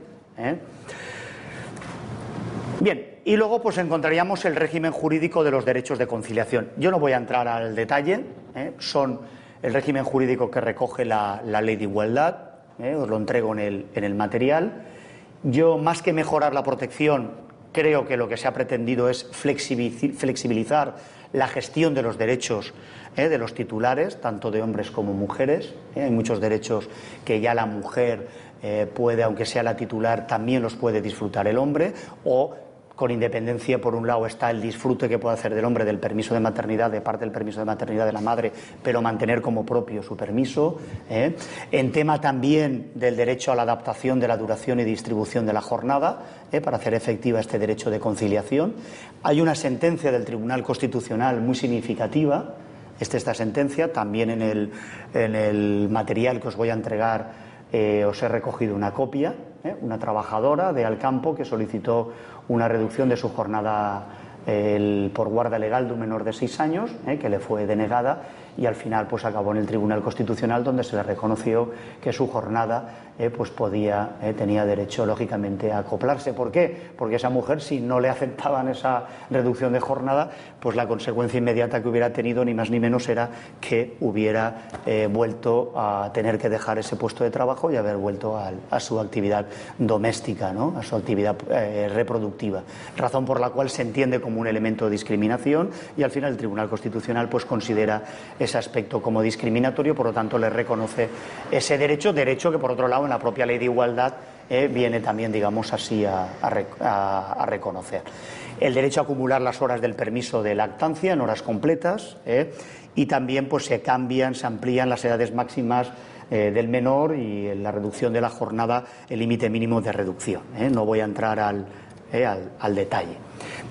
Bien, y luego pues encontraríamos el régimen jurídico de los derechos de conciliación. Yo no voy a entrar al detalle, ¿eh? son el régimen jurídico que recoge la, ley de igualdad, ¿eh? os lo entrego en el, en el material. Yo, más que mejorar la protección, creo que lo que se ha pretendido es flexibilizar la gestión de los derechos ¿eh? de los titulares, tanto de hombres como mujeres. Hay muchos derechos que ya la mujer puede, aunque sea la titular, también los puede disfrutar el hombre, o con independencia, por un lado, está el disfrute que puede hacer del hombre del permiso de maternidad, de parte del permiso de maternidad de la madre, pero mantener como propio su permiso. ¿eh? En tema también del derecho a la adaptación de la duración y distribución de la jornada, ¿eh? para hacer efectiva este derecho de conciliación. Hay una sentencia del Tribunal Constitucional muy significativa. Esta, esta sentencia, también en el, en el material que os voy a entregar, eh, os he recogido una copia, una trabajadora de Alcampo que solicitó una reducción de su jornada por guarda legal de un menor de seis años, eh, que le fue denegada y al final pues acabó en el Tribunal Constitucional donde se le reconoció que su jornada eh, pues podía eh, tenía derecho lógicamente a acoplarse. ¿Por qué? Porque esa mujer si no le aceptaban esa reducción de jornada, pues la consecuencia inmediata que hubiera tenido ni más ni menos era que hubiera eh, vuelto a tener que dejar ese puesto de trabajo y haber vuelto a, su actividad doméstica, ¿no? a su actividad reproductiva. Razón por la cual se entiende como un elemento de discriminación y al final el Tribunal Constitucional pues considera ese aspecto como discriminatorio, por lo tanto le reconoce ese derecho, derecho que por otro lado en la propia ley de igualdad eh, viene también, digamos así, a, reconocer. El derecho a acumular las horas del permiso de lactancia en horas completas eh, y también pues, se cambian, se amplían las edades máximas eh, del menor y la reducción de la jornada, el límite mínimo de reducción. No voy a entrar al, al detalle.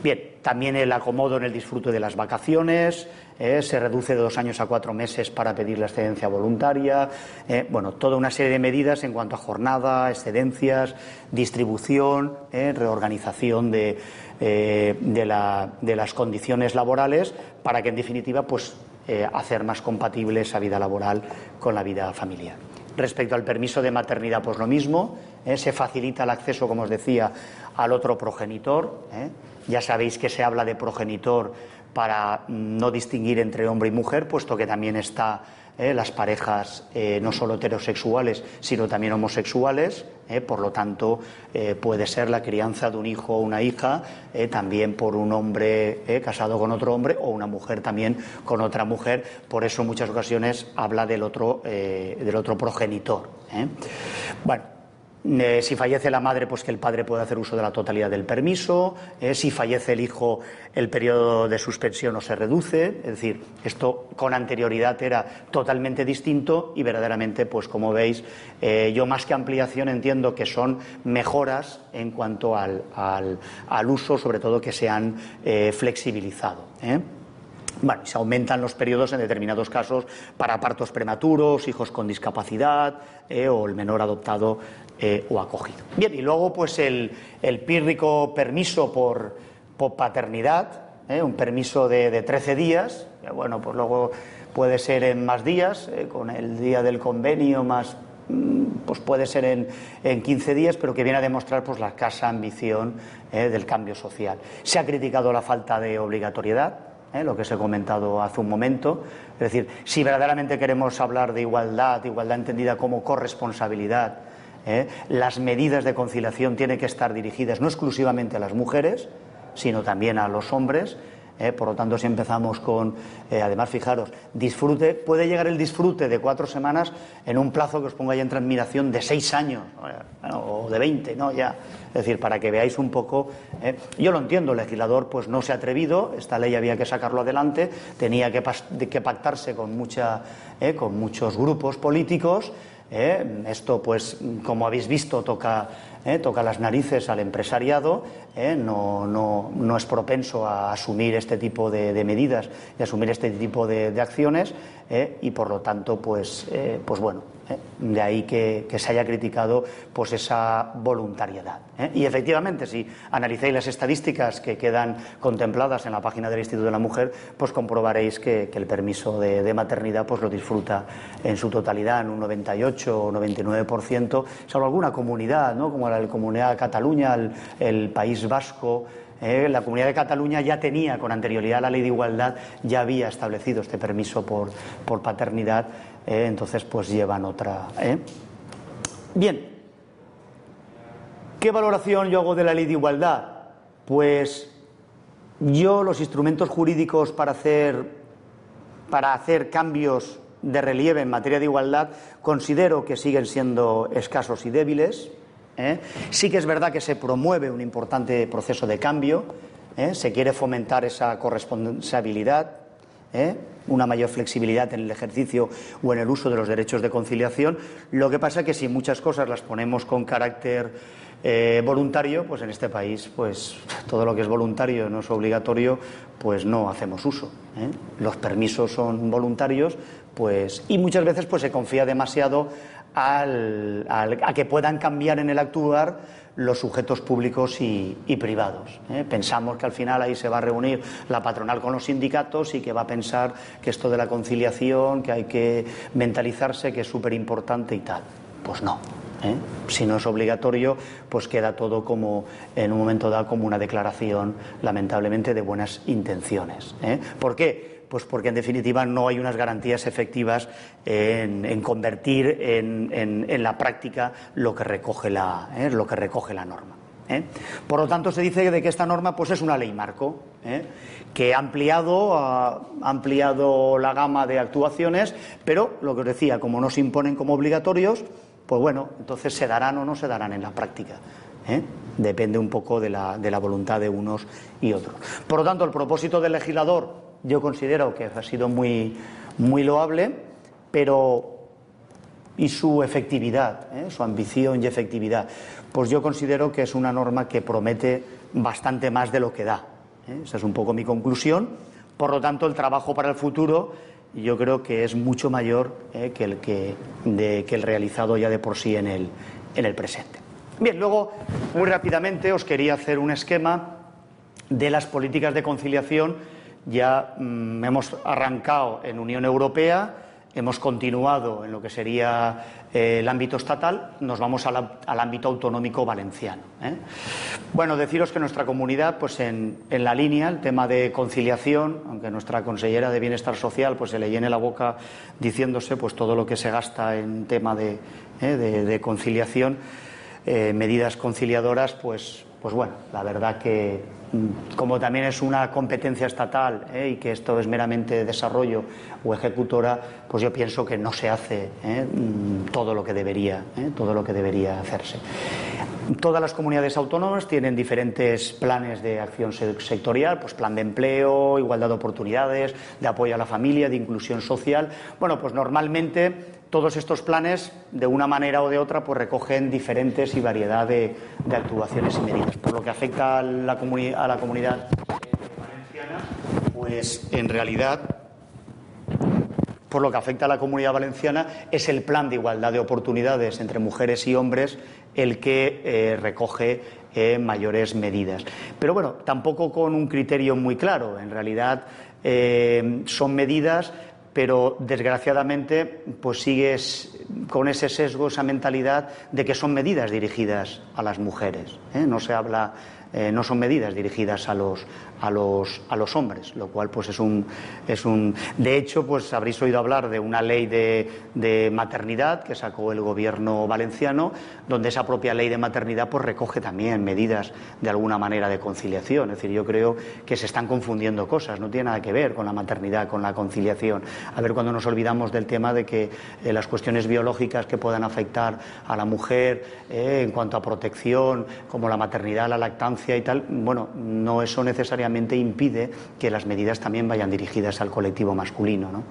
Bien, también el acomodo en el disfrute de las vacaciones, eh, se reduce de dos años a cuatro meses para pedir la excedencia voluntaria, eh, bueno, toda una serie de medidas en cuanto a jornada, excedencias, distribución, eh, reorganización de, de, las condiciones laborales para que, en definitiva, pues hacer más compatible esa vida laboral con la vida familiar. Respecto al permiso de maternidad, pues lo mismo, se facilita el acceso, como os decía, al otro progenitor. Ya sabéis que se habla de progenitor para no distinguir entre hombre y mujer, puesto que también está eh, las parejas eh, no solo heterosexuales, sino también homosexuales. Eh, por lo tanto, puede ser la crianza de un hijo o una hija también por un hombre casado con otro hombre o una mujer también con otra mujer. Por eso, en muchas ocasiones habla del otro, del otro progenitor. Bueno, eh, si fallece la madre, pues que el padre pueda hacer uso de la totalidad del permiso. Eh, si fallece el hijo, el periodo de suspensión no se reduce. Es decir, esto con anterioridad era totalmente distinto y verdaderamente, pues como veis, eh, yo más que ampliación entiendo que son mejoras en cuanto al uso, sobre todo que se han flexibilizado. Bueno, se aumentan los periodos en determinados casos para partos prematuros, hijos con discapacidad eh, o el menor adoptado eh, o acogido. Bien, y luego pues el, pírrico permiso por, paternidad, eh, un permiso de, 13 días, bueno, pues luego puede ser en más días, con el día del convenio más mm, pues puede ser en, en, 15 días, pero que viene a demostrar pues, la escasa ambición del cambio social. Se ha criticado la falta de obligatoriedad, ¿eh? lo que os he comentado hace un momento. Es decir, si verdaderamente queremos hablar de igualdad, igualdad entendida como corresponsabilidad, ¿eh? las medidas de conciliación tienen que estar dirigidas no exclusivamente a las mujeres, sino también a los hombres. ¿Eh? por lo tanto, si empezamos con, eh, además, fijaros, disfrute, puede llegar el disfrute de cuatro semanas en un plazo que os ponga ya en transmiración de seis años o de veinte, ¿no? Ya, es decir, para que veáis un poco. ¿eh? Yo lo entiendo, el legislador pues no se ha atrevido, esta ley había que sacarlo adelante, tenía que, que pactarse con, mucha, con muchos grupos políticos. Esto, pues, como habéis visto, toca toca las narices al empresariado, ¿eh? no, no, no, es propenso a asumir este tipo de, medidas y asumir este tipo de, acciones ¿eh? y por lo tanto, pues, pues bueno, ¿eh? De ahí que, se haya criticado pues esa voluntariedad. ¿eh? Y efectivamente, si analizáis las estadísticas que quedan contempladas en la página del Instituto de la Mujer, pues comprobaréis que, el permiso de, maternidad pues lo disfruta en su totalidad, en un 98 o 99%, salvo alguna comunidad, ¿no? como la Comunidad de Cataluña, el, País Vasco. ¿eh? la Comunidad de Cataluña ya tenía con anterioridad la ley de igualdad, ya había establecido este permiso por, por paternidad ¿eh? entonces pues llevan otra. ¿eh? Bien, ¿qué valoración yo hago de la ley de igualdad? Pues yo los instrumentos jurídicos para hacer, para hacer cambios de relieve en materia de igualdad considero que siguen siendo escasos y débiles. ¿Eh? Sí que es verdad que se promueve un importante proceso de cambio, se quiere fomentar esa corresponsabilidad, ¿eh? una mayor flexibilidad en el ejercicio o en el uso de los derechos de conciliación. Lo que pasa es que si muchas cosas las ponemos con carácter eh, voluntario, pues en este país, pues todo lo que es voluntario no es obligatorio, pues no hacemos uso. ¿eh? Los permisos son voluntarios, pues y muchas veces pues se confía demasiado a que puedan cambiar en el actuar los sujetos públicos y, privados. ¿eh? Pensamos que al final ahí se va a reunir la patronal con los sindicatos y que va a pensar que esto de la conciliación, que hay que mentalizarse, que es súper importante y tal. Pues no. ¿eh? Si no es obligatorio, pues queda todo como en un momento dado como una declaración, lamentablemente, de buenas intenciones. ¿eh? ¿Por qué? Pues porque en definitiva no hay unas garantías efectivas en, convertir en, la práctica lo que recoge la, ¿eh? lo que recoge la norma. ¿eh? Por lo tanto, se dice de que esta norma pues, es una ley marco, ¿eh? que ha ampliado, ha ampliado la gama de actuaciones, pero lo que os decía, como no se imponen como obligatorios, pues bueno, entonces se darán o no se darán en la práctica. Depende un poco de la, de la voluntad de unos y otros. Por lo tanto, el propósito del legislador yo considero que ha sido muy, muy loable, pero y su efectividad, ¿eh? su ambición y efectividad, pues yo considero que es una norma que promete bastante más de lo que da. ¿eh? Esa es un poco mi conclusión. Por lo tanto, el trabajo para el futuro yo creo que es mucho mayor ¿eh? que, el que, que el realizado ya de por sí en el, en el presente. Bien, luego, muy rápidamente, os quería hacer un esquema de las políticas de conciliación ya mm, hemos arrancado en Unión Europea, hemos continuado en lo que sería eh, el ámbito estatal, nos vamos al ámbito autonómico valenciano. ¿eh? Bueno, deciros que nuestra comunidad, pues en, la línea, el tema de conciliación, aunque nuestra consellera de Bienestar Social pues se le llene la boca diciéndose pues todo lo que se gasta en tema de, ¿eh? conciliación, medidas conciliadoras, pues, pues bueno, la verdad que como también es una competencia estatal ¿eh? y que esto es meramente desarrollo o ejecutora, pues yo pienso que no se hace ¿eh? mm, todo lo que debería, ¿eh? todo lo que debería hacerse. Todas las comunidades autónomas tienen diferentes planes de acción sectorial, pues plan de empleo, igualdad de oportunidades, de apoyo a la familia, de inclusión social. Bueno, pues normalmente todos estos planes, de una manera o de otra, pues recogen diferentes y variedad de, actuaciones y medidas. Por lo que afecta a la, comunidad valenciana, pues en realidad por lo que afecta a la comunidad valenciana, es el plan de igualdad de oportunidades entre mujeres y hombres el que eh, recoge eh, mayores medidas. Pero bueno, tampoco con un criterio muy claro. En realidad eh, son medidas, pero desgraciadamente pues sigues con ese sesgo, esa mentalidad de que son medidas dirigidas a las mujeres. No se habla eh, no son medidas dirigidas a los, a los, a los hombres, lo cual pues es un, es un... De hecho, pues habréis oído hablar de una ley de, de, maternidad que sacó el gobierno valenciano, donde esa propia ley de maternidad pues recoge también medidas de alguna manera de conciliación. Es decir, yo creo que se están confundiendo cosas, no tiene nada que ver con la maternidad, con la conciliación. A ver cuando nos olvidamos del tema de que eh, las cuestiones biológicas que puedan afectar a la mujer eh, en cuanto a protección, como la maternidad, la lactancia y tal, bueno, no eso necesariamente impide que las medidas también vayan dirigidas al colectivo masculino.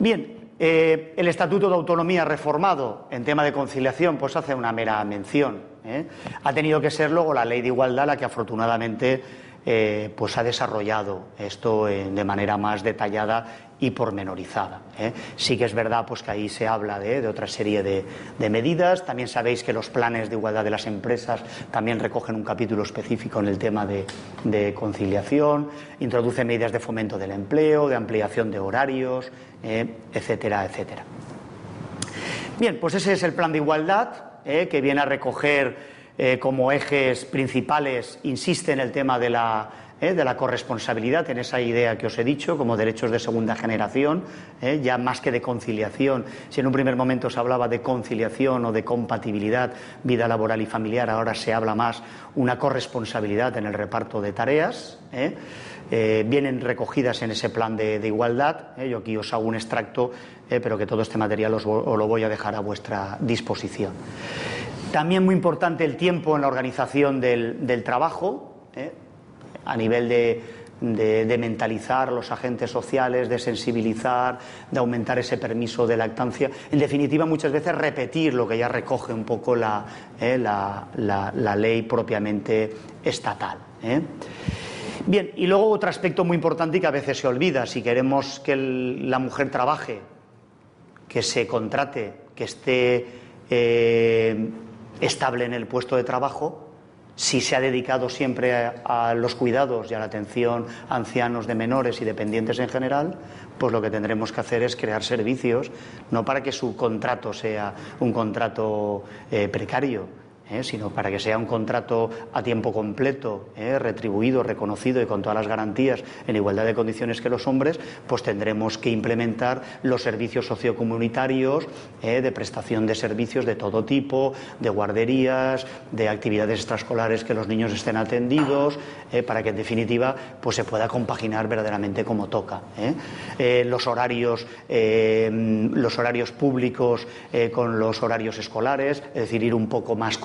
Bien, eh, el Estatuto de Autonomía reformado en tema de conciliación pues hace una mera mención. ¿eh? Ha tenido que ser luego la Ley de Igualdad la que afortunadamente eh, pues ha desarrollado esto de manera más detallada y pormenorizada. ¿eh? Sí que es verdad pues, que ahí se habla de, otra serie de, medidas. También sabéis que los planes de igualdad de las empresas también recogen un capítulo específico en el tema de, conciliación, introduce medidas de fomento del empleo, de ampliación de horarios, ¿eh? etcétera, etcétera. Bien, pues ese es el plan de igualdad ¿eh? que viene a recoger como ejes principales, insiste en el tema de la ¿eh? de la corresponsabilidad en esa idea que os he dicho, como derechos de segunda generación, ¿eh? ya más que de conciliación. Si en un primer momento se hablaba de conciliación o de compatibilidad, vida laboral y familiar, ahora se habla más una corresponsabilidad en el reparto de tareas. ¿eh? vienen recogidas en ese plan de, igualdad. Yo aquí os hago un extracto, pero que todo este material os, lo voy a dejar a vuestra disposición. También muy importante el tiempo en la organización del, del trabajo a nivel de, mentalizar a los agentes sociales, de sensibilizar, de aumentar ese permiso de lactancia. En definitiva, muchas veces repetir lo que ya recoge un poco la, eh, ley propiamente estatal. ¿eh? Bien, y luego otro aspecto muy importante y que a veces se olvida, si queremos que la mujer trabaje, que se contrate, que esté eh, estable en el puesto de trabajo, si se ha dedicado siempre a, los cuidados y a la atención a ancianos de menores y dependientes en general, pues lo que tendremos que hacer es crear servicios, no para que su contrato sea un contrato eh, precario, ¿eh? sino para que sea un contrato a tiempo completo, ¿eh? retribuido, reconocido y con todas las garantías en igualdad de condiciones que los hombres, pues tendremos que implementar los servicios sociocomunitarios ¿eh? de prestación de servicios de todo tipo, de guarderías, de actividades extraescolares que los niños estén atendidos, para que en definitiva pues se pueda compaginar verdaderamente como toca. los horarios, los horarios públicos con los horarios escolares, es decir, ir un poco más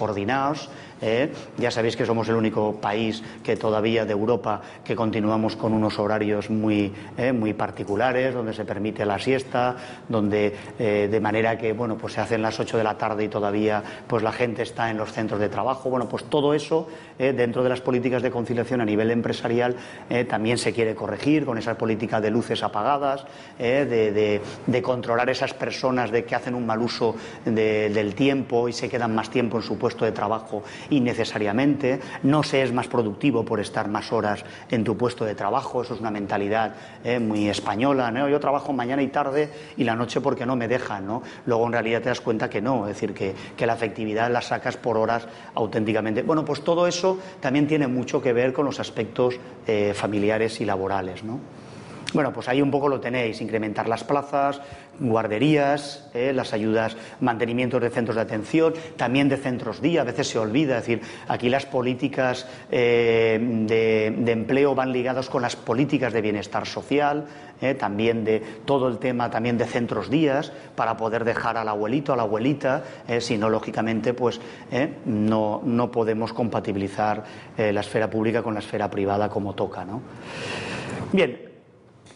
¿eh? Ya sabéis que somos el único país que todavía de Europa que continuamos con unos horarios muy, ¿eh? muy particulares, donde se permite la siesta, donde eh, de manera que bueno, pues se hacen las 8 de la tarde y todavía pues la gente está en los centros de trabajo. Bueno, pues todo eso dentro de las políticas de conciliación a nivel empresarial también se quiere corregir con esas políticas de luces apagadas, de, de, controlar esas personas de que hacen un mal uso del tiempo y se quedan más tiempo en su puesto de trabajo innecesariamente, no se es más productivo por estar más horas en tu puesto de trabajo, eso es una mentalidad eh, muy española, ¿no? yo trabajo mañana y tarde y la noche porque no me dejan, ¿no? luego en realidad te das cuenta que no, es decir, que, la efectividad la sacas por horas auténticamente. Bueno, pues todo eso también tiene mucho que ver con los aspectos eh, familiares y laborales. ¿no? Bueno, pues ahí un poco lo tenéis, incrementar las plazas, guarderías, eh, las ayudas, mantenimientos de centros de atención, también de centros día, a veces se olvida, es decir, aquí las políticas eh, de, empleo van ligadas con las políticas de bienestar social, eh, también de todo el tema también de centros días, para poder dejar al abuelito, a la abuelita, si no, lógicamente, pues no, no, podemos compatibilizar la esfera pública con la esfera privada como toca, ¿no? Bien,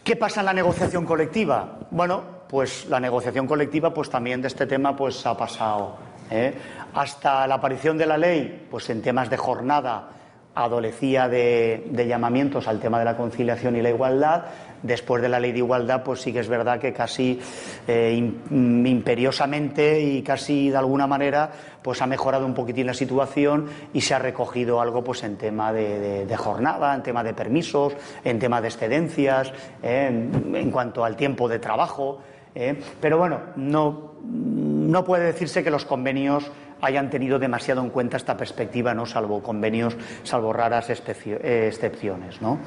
¿Qué pasa en la negociación colectiva? Bueno, pues la negociación colectiva, pues también de este tema, pues ha pasado. ¿eh? Hasta la aparición de la ley, pues en temas de jornada adolecía de, llamamientos al tema de la conciliación y la igualdad. Después de la ley de igualdad, pues sí que es verdad que casi eh, imperiosamente y casi de alguna manera, pues ha mejorado un poquitín la situación y se ha recogido algo pues en tema de, jornada, en tema de permisos, en tema de excedencias, eh, en, cuanto al tiempo de trabajo. Eh. Pero bueno, no, no puede decirse que los convenios hayan tenido demasiado en cuenta esta perspectiva, ¿no? salvo convenios, salvo raras eh, excepciones. ¿no?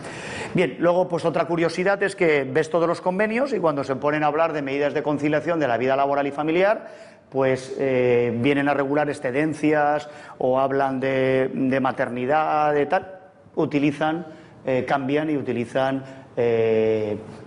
Bien, luego, pues otra curiosidad es que ves todos los convenios y cuando se ponen a hablar de medidas de conciliación de la vida laboral y familiar, pues eh, vienen a regular excedencias o hablan de, maternidad, de tal, utilizan, eh, cambian y utilizan,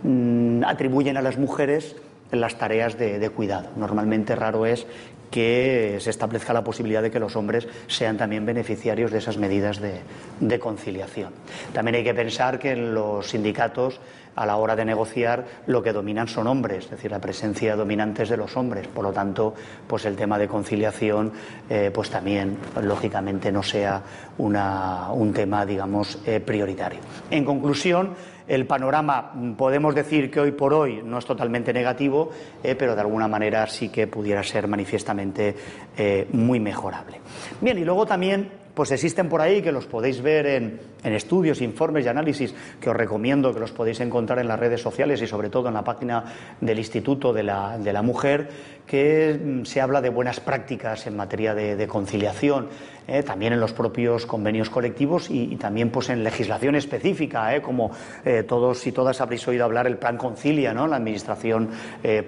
mm, atribuyen a las mujeres las tareas de, cuidado. Normalmente raro es que se establezca la posibilidad de que los hombres sean también beneficiarios de esas medidas de, conciliación. También hay que pensar que en los sindicatos, a la hora de negociar, lo que dominan son hombres, es decir, la presencia dominante es de los hombres. Por lo tanto, pues el tema de conciliación, eh, pues también, lógicamente, no sea un tema, digamos, eh, prioritario. En conclusión, el panorama mm, podemos decir que hoy por hoy no es totalmente negativo, eh, pero de alguna manera sí que pudiera ser manifiestamente eh, muy mejorable. Bien, y luego también pues existen por ahí que los podéis ver en, estudios, informes y análisis que os recomiendo que los podéis encontrar en las redes sociales y sobre todo en la página del Instituto de la, Mujer, que mm, se habla de buenas prácticas en materia de, conciliación, eh, también en los propios convenios colectivos y, también pues en legislación específica, eh, como eh, todos y todas habréis oído hablar el Plan Concilia, ¿no? la administración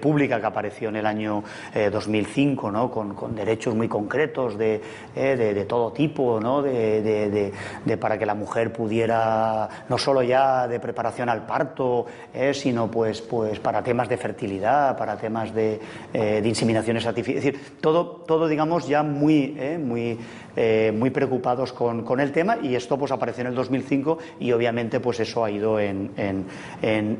pública que apareció en el año 2005, ¿no? con, derechos muy concretos de, de todo tipo, de, para que la mujer pudiera, no solo ya de preparación al parto, eh, sino pues, pues para temas de fertilidad, para temas de, eh, inseminaciones artificiales, es decir, todo, todo digamos ya muy, eh, muy eh, muy preocupados con, con, el tema y esto pues apareció en el 2005 y obviamente pues eso ha ido en, en,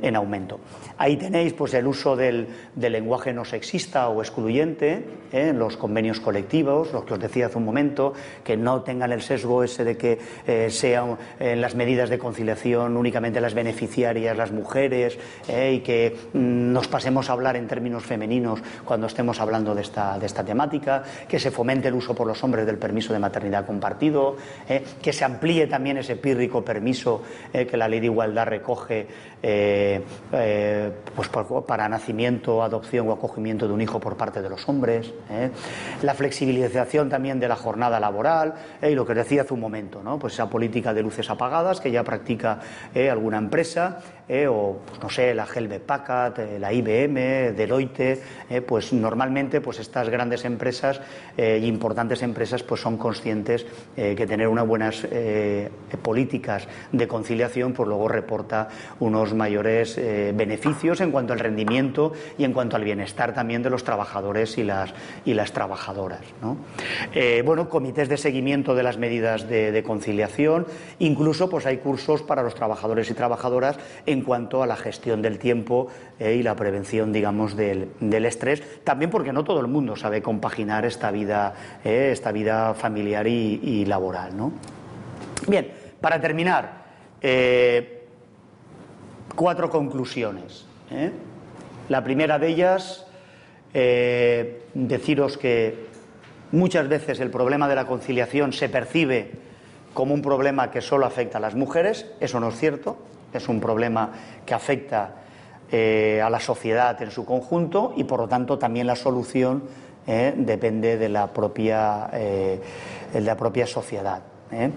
en, aumento. Ahí tenéis pues el uso del, del lenguaje no sexista o excluyente ¿eh? en los convenios colectivos, lo que os decía hace un momento, que no tengan el sesgo ese de que eh, sean en las medidas de conciliación únicamente las beneficiarias, las mujeres, y que mm, nos pasemos a hablar en términos femeninos cuando estemos hablando de esta, de esta temática, que se fomente el uso por los hombres del permiso de maternidad compartido, eh, que se amplíe también ese pírrico permiso eh, que la ley de igualdad recoge eh, pues para nacimiento, adopción o acogimiento de un hijo por parte de los hombres, la flexibilización también de la jornada laboral y lo que decía hace un momento, ¿no? pues esa política de luces apagadas que ya practica alguna empresa o pues no sé la Helve Packard, la IBM, Deloitte, pues normalmente pues estas grandes empresas importantes empresas pues son conscientes eh, que tener unas buenas eh, políticas de conciliación, pues luego reporta unos mayores eh, beneficios en cuanto al rendimiento y en cuanto al bienestar también de los trabajadores y las, y las trabajadoras. bueno, comités de seguimiento de las medidas de, conciliación, incluso pues hay cursos para los trabajadores y trabajadoras en cuanto a la gestión del tiempo y la prevención, digamos, del, estrés, también porque no todo el mundo sabe compaginar esta vida, esta vida familiar y, laboral. ¿no? Bien, para terminar, eh, cuatro conclusiones. ¿eh? La primera de ellas, eh, deciros que muchas veces el problema de la conciliación se percibe como un problema que solo afecta a las mujeres, eso no es cierto, es un problema que afecta a la sociedad en su conjunto y por lo tanto también la solución ¿eh? depende de la propia, eh, de la propia sociedad. ¿eh?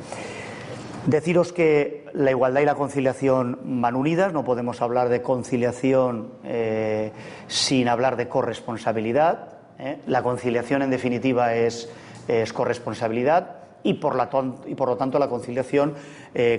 Deciros que la igualdad y la conciliación van unidas, no podemos hablar de conciliación sin hablar de corresponsabilidad. La conciliación, en definitiva, es corresponsabilidad y por, lo tanto la conciliación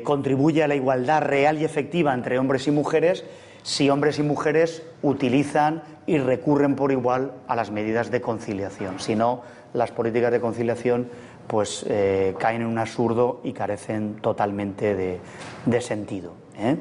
contribuye a la igualdad real y efectiva entre hombres y mujeres si hombres y mujeres utilizan y recurren por igual a las medidas de conciliación. Si no, las políticas de conciliación pues eh, caen en un absurdo y carecen totalmente de, sentido. ¿eh?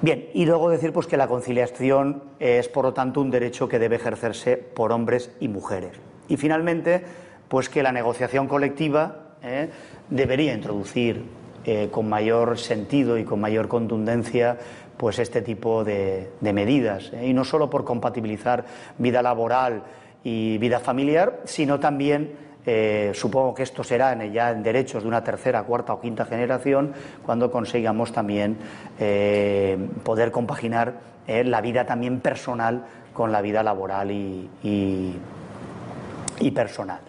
Bien, y luego decir pues que la conciliación es por lo tanto un derecho que debe ejercerse por hombres y mujeres. Y finalmente, pues que la negociación colectiva ¿eh? debería introducir con mayor sentido y con mayor contundencia pues este tipo de, medidas. ¿eh? Y no solo por compatibilizar vida laboral y vida familiar, sino también, eh, supongo que esto será ya en derechos de una tercera, cuarta o quinta generación, cuando consigamos también eh, poder compaginar la vida también personal con la vida laboral y, y personal.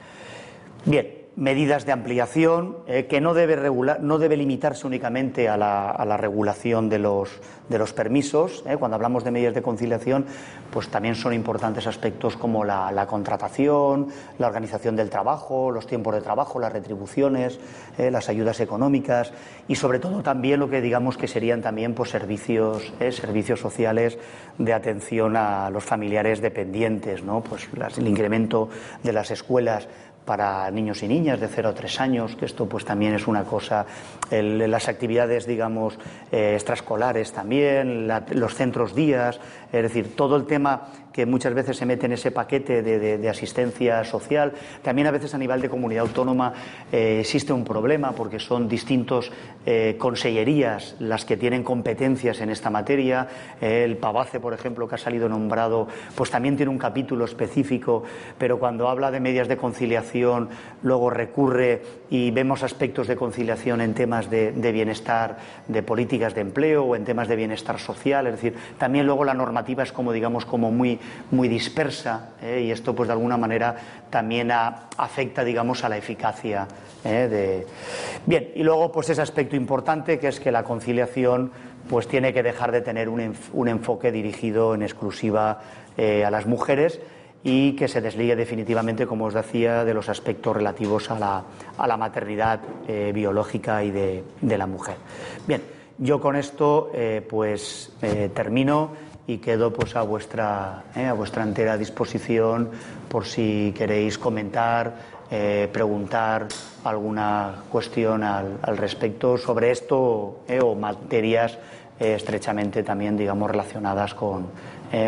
Bien, medidas de ampliación, eh, que no debe, no debe, limitarse únicamente a la, regulación de los, de los permisos. Eh. Cuando hablamos de medidas de conciliación, pues también son importantes aspectos como la, contratación, la organización del trabajo, los tiempos de trabajo, las retribuciones, eh, las ayudas económicas y sobre todo también lo que digamos que serían también pues, servicios, servicios sociales de atención a los familiares dependientes, ¿no? pues el incremento de las escuelas para niños y niñas de 0 a 3 años, que esto pues también es una cosa, las actividades, digamos, eh, extraescolares también, los centros días, es decir, todo el tema que muchas veces se mete en ese paquete de, asistencia social. También a veces a nivel de comunidad autónoma eh, existe un problema porque son distintos eh, consellerías las que tienen competencias en esta materia. el Pavace, por ejemplo, que ha salido nombrado, pues también tiene un capítulo específico, pero cuando habla de medidas de conciliación, luego recurre y vemos aspectos de conciliación en temas de, bienestar, de políticas de empleo o en temas de bienestar social. Es decir, también luego la normativa es como, digamos, como muy muy dispersa ¿eh? y esto pues de alguna manera también afecta digamos a la eficacia ¿eh? de bien y luego pues ese aspecto importante que es que la conciliación pues tiene que dejar de tener un, enfoque dirigido en exclusiva eh, a las mujeres y que se desligue definitivamente, como os decía, de los aspectos relativos a la, a la maternidad biológica y de, de, la mujer. Bien, yo con esto pues termino y quedo pues a vuestra, eh, a vuestra entera disposición por si queréis comentar, eh, preguntar alguna cuestión al, respecto sobre esto eh, o materias estrechamente también digamos relacionadas con,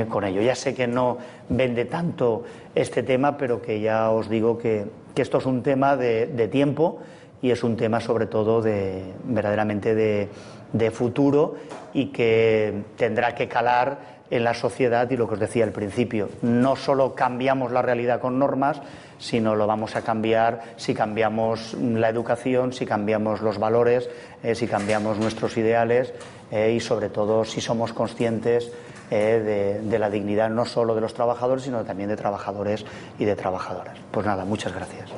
con ello. Ya sé que no vende tanto este tema, pero que ya os digo que, que esto es un tema de, de tiempo y es un tema sobre todo de verdaderamente de, de futuro y que tendrá que calar en la sociedad y lo que os decía al principio, no solo cambiamos la realidad con normas, sino lo vamos a cambiar si cambiamos la educación, si cambiamos los valores, eh, si cambiamos nuestros ideales eh, y sobre todo si somos conscientes eh, de, de la dignidad no solo de los trabajadores, sino también de trabajadores y de trabajadoras. Pues nada, muchas gracias.